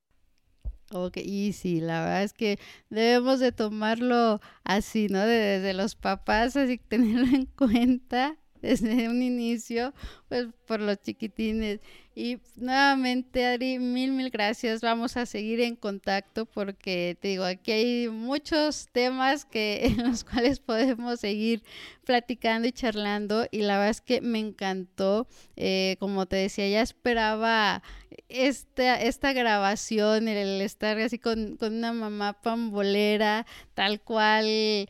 Ok, y sí, la verdad es que debemos de tomarlo así, ¿no? desde los papás, así tenerlo en cuenta desde un inicio, pues por los chiquitines. Y nuevamente, Adri, mil, mil gracias. Vamos a seguir en contacto porque te digo, aquí hay muchos temas que, en los cuales podemos seguir platicando y charlando. Y la verdad es que me encantó. Eh, como te decía, ya esperaba esta, esta grabación, el estar así con, con una mamá pambolera, tal cual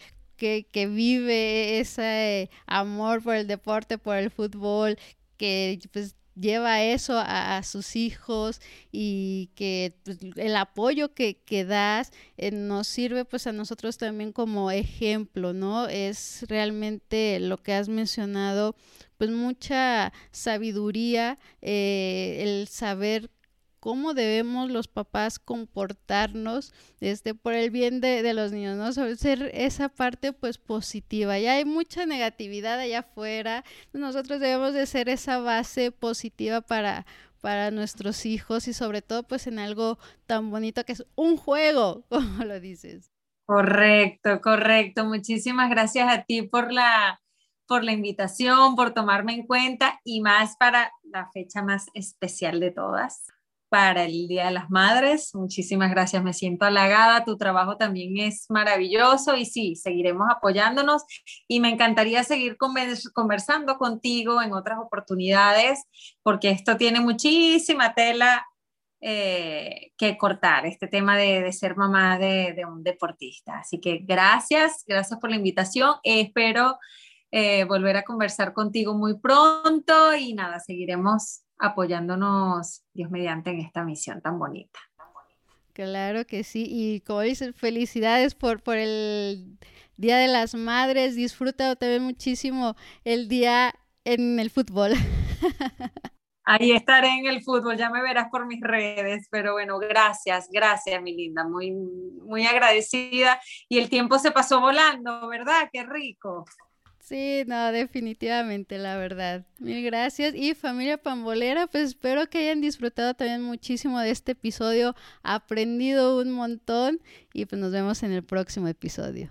que, vive ese amor por el deporte, por el fútbol, que pues lleva eso a, sus hijos y que pues, el apoyo que, que das eh, nos sirve pues a nosotros también como ejemplo, ¿no? Es realmente lo que has mencionado, pues mucha sabiduría, eh, el saber cómo debemos los papás comportarnos este, por el bien de, los niños, ¿no? ser esa parte pues positiva. Ya hay mucha negatividad allá afuera, nosotros debemos de ser esa base positiva para, para nuestros hijos y sobre todo pues en algo tan bonito que es un juego, como lo dices. Correcto, correcto. Muchísimas gracias a ti por la, por la invitación, por tomarme en cuenta y más para la fecha más especial de todas para el Día de las Madres. Muchísimas gracias, me siento halagada, tu trabajo también es maravilloso y sí, seguiremos apoyándonos y me encantaría seguir conversando contigo en otras oportunidades porque esto tiene muchísima tela eh, que cortar, este tema de, ser mamá de, un deportista. Así que gracias, gracias por la invitación, espero eh, volver a conversar contigo muy pronto y nada, seguiremos apoyándonos, Dios mediante, en esta misión tan bonita. Claro que sí, y como dicen, felicidades por, por el Día de las Madres, disfruta también muchísimo el día en el fútbol. Ahí estaré en el fútbol, ya me verás por mis redes, pero bueno, gracias, gracias mi linda, muy, muy agradecida. Y el tiempo se pasó volando, ¿verdad? Qué rico. Sí, no, definitivamente, la verdad. Mil gracias. Y familia pambolera, pues espero que hayan disfrutado también muchísimo de este episodio, aprendido un montón y pues nos vemos en el próximo episodio.